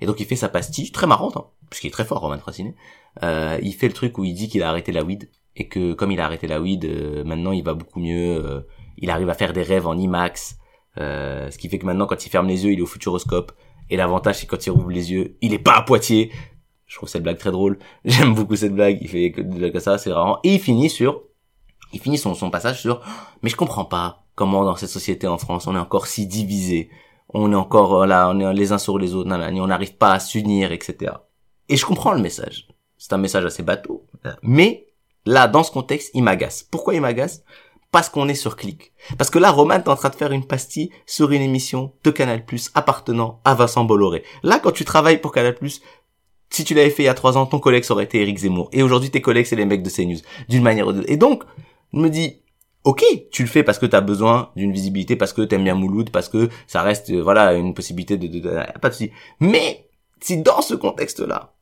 Et donc, il fait sa pastille, très marrante, hein, parce qu'il est très fort, Roman Frassinet. Euh, il fait le truc où il dit qu'il a arrêté la weed et que comme il a arrêté la weed, euh, maintenant il va beaucoup mieux. euh, il arrive à faire des rêves en IMAX. Euh, ce qui fait que maintenant, quand il ferme les yeux, il est au futuroscope. Et l'avantage, c'est quand il rouvre les yeux, il est pas à Poitiers. Je trouve cette blague très drôle. J'aime beaucoup cette blague. Il fait que des blagues comme ça, c'est rare. Et il finit sur, il finit son, son passage sur, mais je comprends pas comment dans cette société en France, on est encore si divisé. On est encore euh, là, on est les uns sur les autres, nanani, on n'arrive pas à s'unir, etc. Et je comprends le message. C'est un message assez bateau. Mais, là, dans ce contexte, il m'agace. Pourquoi il m'agace? Parce qu'on est sur clic. Parce que là, Roman est en train de faire une pastille sur une émission de Canal+, appartenant à Vincent Bolloré. Là, quand tu travailles pour Canal+, si tu l'avais fait il y a trois ans, ton collègue ça aurait été Eric Zemmour. Et aujourd'hui, tes collègues, c'est les mecs de CNews. D'une manière ou d'une autre. Et donc, je me dis, ok, tu le fais parce que tu as besoin d'une visibilité, parce que t'aimes bien Mouloud, parce que ça reste, euh, voilà, une possibilité de, de, de- pas de souci. Mais, si dans ce contexte-là,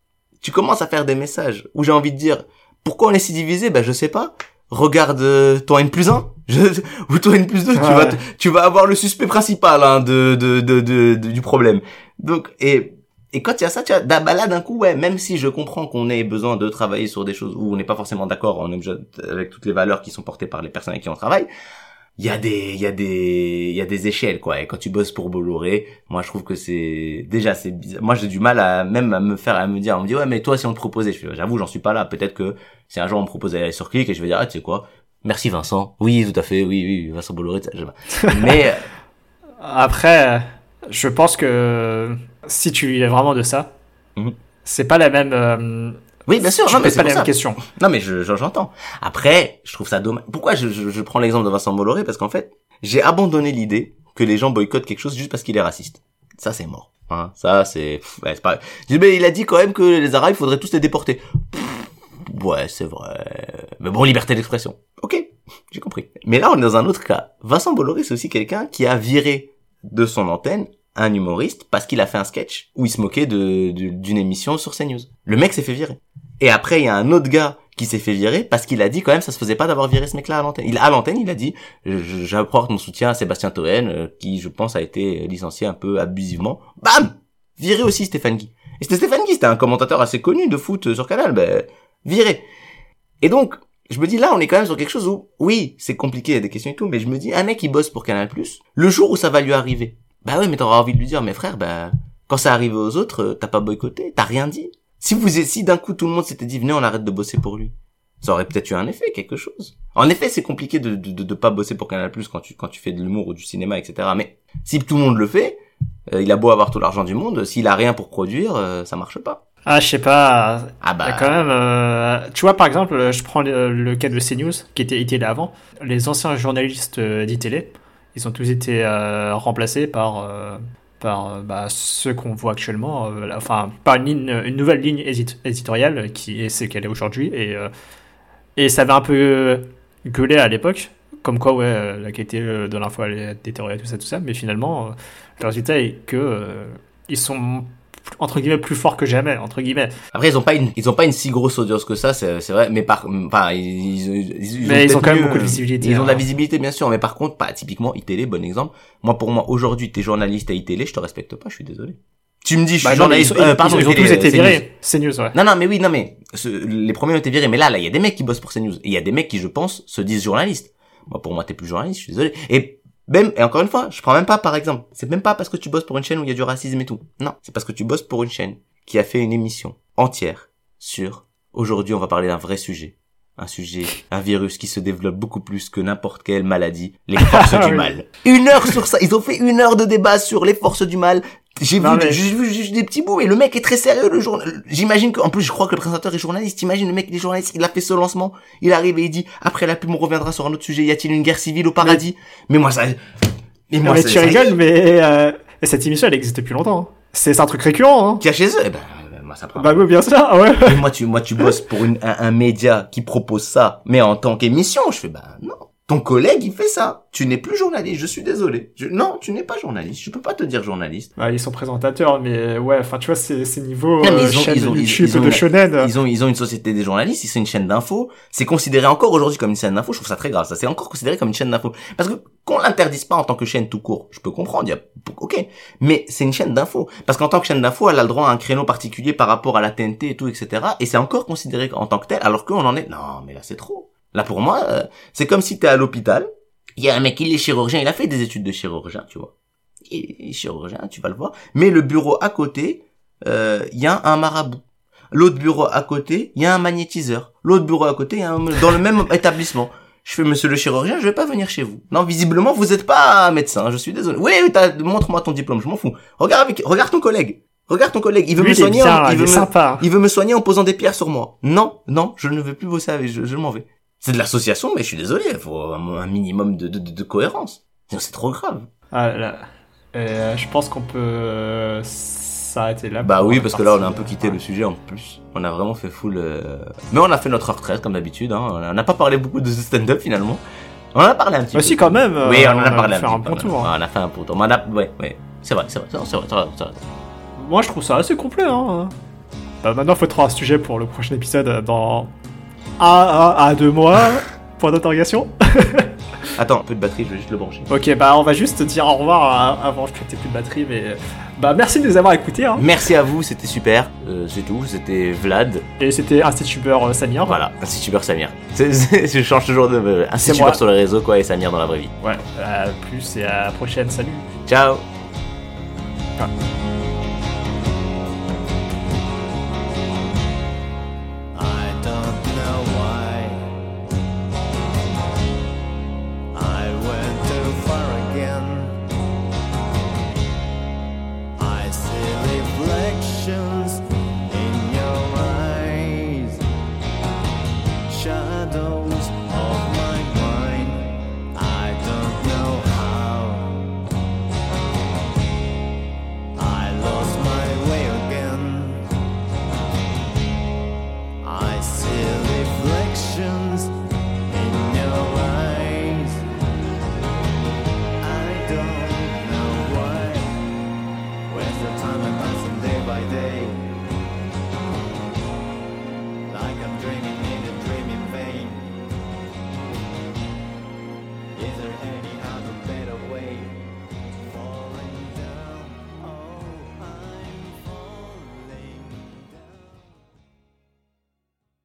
tu commences à faire des messages où j'ai envie de dire, pourquoi on est si divisé? Ben, je sais pas. Regarde, euh, ton N plus 1, je, ou ton N plus 2, tu Ouais. vas, te- tu vas avoir le suspect principal, hein, de- de- du problème. Donc, et, et quand il y a ça, tu vois, bah bah là, d'un coup, ouais, même si je comprends qu'on ait besoin de travailler sur des choses où on n'est pas forcément d'accord on est obligé avec toutes les valeurs qui sont portées par les personnes avec qui on travaille, il y a des, il y a des, il y a des échelles, quoi. Et quand tu bosses pour Bolloré, moi, je trouve que c'est, déjà, c'est bizarre. Moi, j'ai du mal à, même à me faire, à me dire, on me dit, ouais, mais toi, si on te proposait, je j'avoue, j'en suis pas là. Peut-être que si un jour on me proposait d'aller sur Click et je vais dire, ah, tu sais quoi? Merci Vincent. Oui, tout à fait. Oui, oui, Vincent Bolloré. Mais, euh, Après, je pense que si tu es vraiment de ça, Mhm. c'est pas la même. euh, oui, bien sûr. Non, mais c'est pas la ça. même question. Non, mais je, je- j'entends. Après, je trouve ça dommage. Pourquoi je, prends l'exemple de Vincent Bolloré? Parce qu'en fait, j'ai abandonné l'idée que les gens boycottent quelque chose juste parce qu'il est raciste. Ça, c'est mort. Hein, ça, c'est... Ouais, pas... Mais il a dit quand même que les Arabes, il faudrait tous les déporter. Pff, ouais, c'est vrai. Mais bon, liberté d'expression. Ok, j'ai compris. Mais là, on est dans un autre cas. Vincent Bolloré, c'est aussi quelqu'un qui a viré de son antenne un humoriste parce qu'il a fait un sketch où il se moquait d'une émission sur CNews. Le mec s'est fait virer. Et après, il y a un autre gars qui s'est fait virer parce qu'il a dit quand même ça se faisait pas d'avoir viré ce mec-là à l'antenne. Il à l'antenne, il a dit j'apporte mon soutien à Sébastien Toen euh, qui je pense a été licencié un peu abusivement. Bam Viré aussi Stéphane Guy. Et c'était Stéphane Guy, c'était un commentateur assez connu de foot euh, sur Canal, ben viré. Et donc je me dis là, on est quand même sur quelque chose où, oui, c'est compliqué, il y a des questions et tout, mais je me dis, un mec qui bosse pour Canal+, le jour où ça va lui arriver, bah ouais, mais t'auras envie de lui dire, mais frère, bah, quand ça arrive aux autres, euh, t'as pas boycotté, t'as rien dit. Si vous, si d'un coup tout le monde s'était dit, venez, on arrête de bosser pour lui, ça aurait peut-être eu un effet, quelque chose. En effet, c'est compliqué de, de, de, pas bosser pour Canal+, quand tu, quand tu fais de l'humour ou du cinéma, etc. Mais, si tout le monde le fait, euh, il a beau avoir tout l'argent du monde, s'il a rien pour produire, euh, ça marche pas. Ah, je sais pas. Ah bah, quand même, euh, tu vois, par exemple, je prends le, le cas de CNews, qui était iTélé avant. Les anciens journalistes euh, d'ITélé, ils ont tous été euh, remplacés par, euh, par bah, ceux qu'on voit actuellement, là, enfin, par une, ligne, une nouvelle ligne édit- éditoriale qui est ce qu'elle est aujourd'hui. Et, et ça avait un peu gueulé à l'époque, comme quoi, ouais, la qualité de l'info allait être détériorée, tout ça, tout ça. Mais finalement, le résultat est que ils sont entre guillemets plus forts que jamais, entre guillemets. Après, ils ont pas une, ils ont pas une si grosse audience que ça, c'est, c'est vrai, mais par, enfin, ils, ils, ils, Mais ils ont quand même beaucoup de visibilité, Ils ont de la visibilité, bien sûr, mais par contre, pas, typiquement, ITélé, bon exemple. Moi, pour moi, aujourd'hui, t'es journaliste à ITélé, je te respecte pas, je suis désolé. Tu me dis, je suis Bah journaliste, ils- euh, pardon, ils ont tous été euh, CNews. virés. C'est news, ouais. Non, non, mais oui, non, mais, ce- les premiers ont été virés, mais là, là, il y a des mecs qui bossent pour CNews. Et il y a des mecs qui, je pense, se disent journalistes. Moi, pour moi, t'es plus journaliste, je suis désolé. Et, même, et encore une fois, je prends même pas, par exemple, c'est même pas parce que tu bosses pour une chaîne où il y a du racisme et tout. Non, c'est parce que tu bosses pour une chaîne qui a fait une émission entière sur, aujourd'hui, on va parler d'un vrai sujet. Un sujet, un virus qui se développe beaucoup plus que n'importe quelle maladie, les forces du Oui. mal. Une heure sur ça, ils ont fait une heure de débat sur les forces du mal. J'ai vu, mais- j'ai vu juste des petits bouts et le mec est très sérieux, le journal. J'imagine que, en plus, je crois que le présentateur est journaliste. T'imagines le mec, il est journaliste, il a fait ce lancement, il arrive et il dit, après la pub, on reviendra sur un autre sujet, y a-t-il une guerre civile au paradis? Mais, moi, ça, mais moi, mais tu ça- rigoles, mais euh, cette émission, elle existe depuis longtemps. hein. C'est un truc récurrent. Hein. Qu'il y a chez eux, eh ben, moi, ça prend. Bah oui, bien sûr, ouais. Mais moi, tu, moi, tu bosses pour une, un, un média qui propose ça, mais en tant qu'émission, je fais, bah, non. Ton collègue, il fait ça. Tu n'es plus journaliste. Je suis désolé. Je- Non, tu n'es pas journaliste. Je peux pas te dire journaliste. Bah, ils sont présentateurs, mais ouais, enfin, tu vois, c'est c'est niveau Non, mais euh, ils ont- chaîne ils ont- ils- YouTube ils ont de shonen. Ils ont, ils ont une société des journalistes, ils sont une chaîne d'infos. C'est considéré encore aujourd'hui comme une chaîne d'infos. Je trouve ça très grave. Ça, c'est encore considéré comme une chaîne d'infos. Parce que qu'on l'interdise pas en tant que chaîne tout court, je peux comprendre. Il y a, ok. Mais c'est une chaîne d'infos. Parce qu'en tant que chaîne d'infos, elle a le droit à un créneau particulier par rapport à la TNT et tout, etc. Et c'est encore considéré en tant que tel, alors qu'on en est, non, mais là, c'est trop. Là, pour moi, euh, c'est comme si t'es à l'hôpital. Il y a un mec, il est chirurgien, il a fait des études de chirurgien, tu vois. Il est chirurgien, tu vas le voir. Mais le bureau à côté, euh, il y a un marabout. L'autre bureau à côté, il y a un magnétiseur. L'autre bureau à côté, il y a un... dans le même établissement. Je fais, monsieur le chirurgien, je vais pas venir chez vous. Non, visiblement, vous êtes pas médecin, je suis désolé. Oui, montre-moi ton diplôme, je m'en fous. Regarde avec, regarde ton collègue. Regarde ton collègue, il veut Lui, me soigner, en- il il veut est me, sympa. il veut me soigner en posant des pierres sur moi. Non, non, je ne veux plus bosser avec, je, je m'en vais. C'est de l'association, mais je suis désolé, il faut un, un minimum de, de, de, de cohérence. Sinon, C'est trop grave. Ah, là. Euh, je pense qu'on peut euh, s'arrêter là. Bah oui, parce que là, on a un peu quitté ouais. le sujet en plus. On a vraiment fait full. euh, Mais on a fait notre retraite comme d'habitude. Hein. On n'a pas parlé beaucoup de stand-up finalement. On en a parlé un petit Bah peu. si, quand même. Oui, on en a parlé un petit un peu. bon tour. hein. On a fait un bon tour. On a... Ouais, ouais. C'est vrai, c'est vrai, c'est vrai, c'est vrai, vrai. Moi, je trouve ça assez complet. Hein. Bah, maintenant, faut trouver un sujet pour le prochain épisode dans un à, à deux mois. Point d'interrogation. Attends, un peu de batterie, je vais juste le brancher. Ok, bah on va juste dire au revoir avant que t'aies plus de batterie, mais bah merci de nous avoir écoutés. Hein. Merci à vous, c'était super. Euh, c'est tout, c'était Vlad. Et c'était Institubeur euh, Samir. Voilà, un Situbeur Samir. Je change toujours de. euh, moi. sur les réseaux, quoi, et Samir dans la vraie vie. Ouais, à plus et à la prochaine. Salut. Ciao Ah.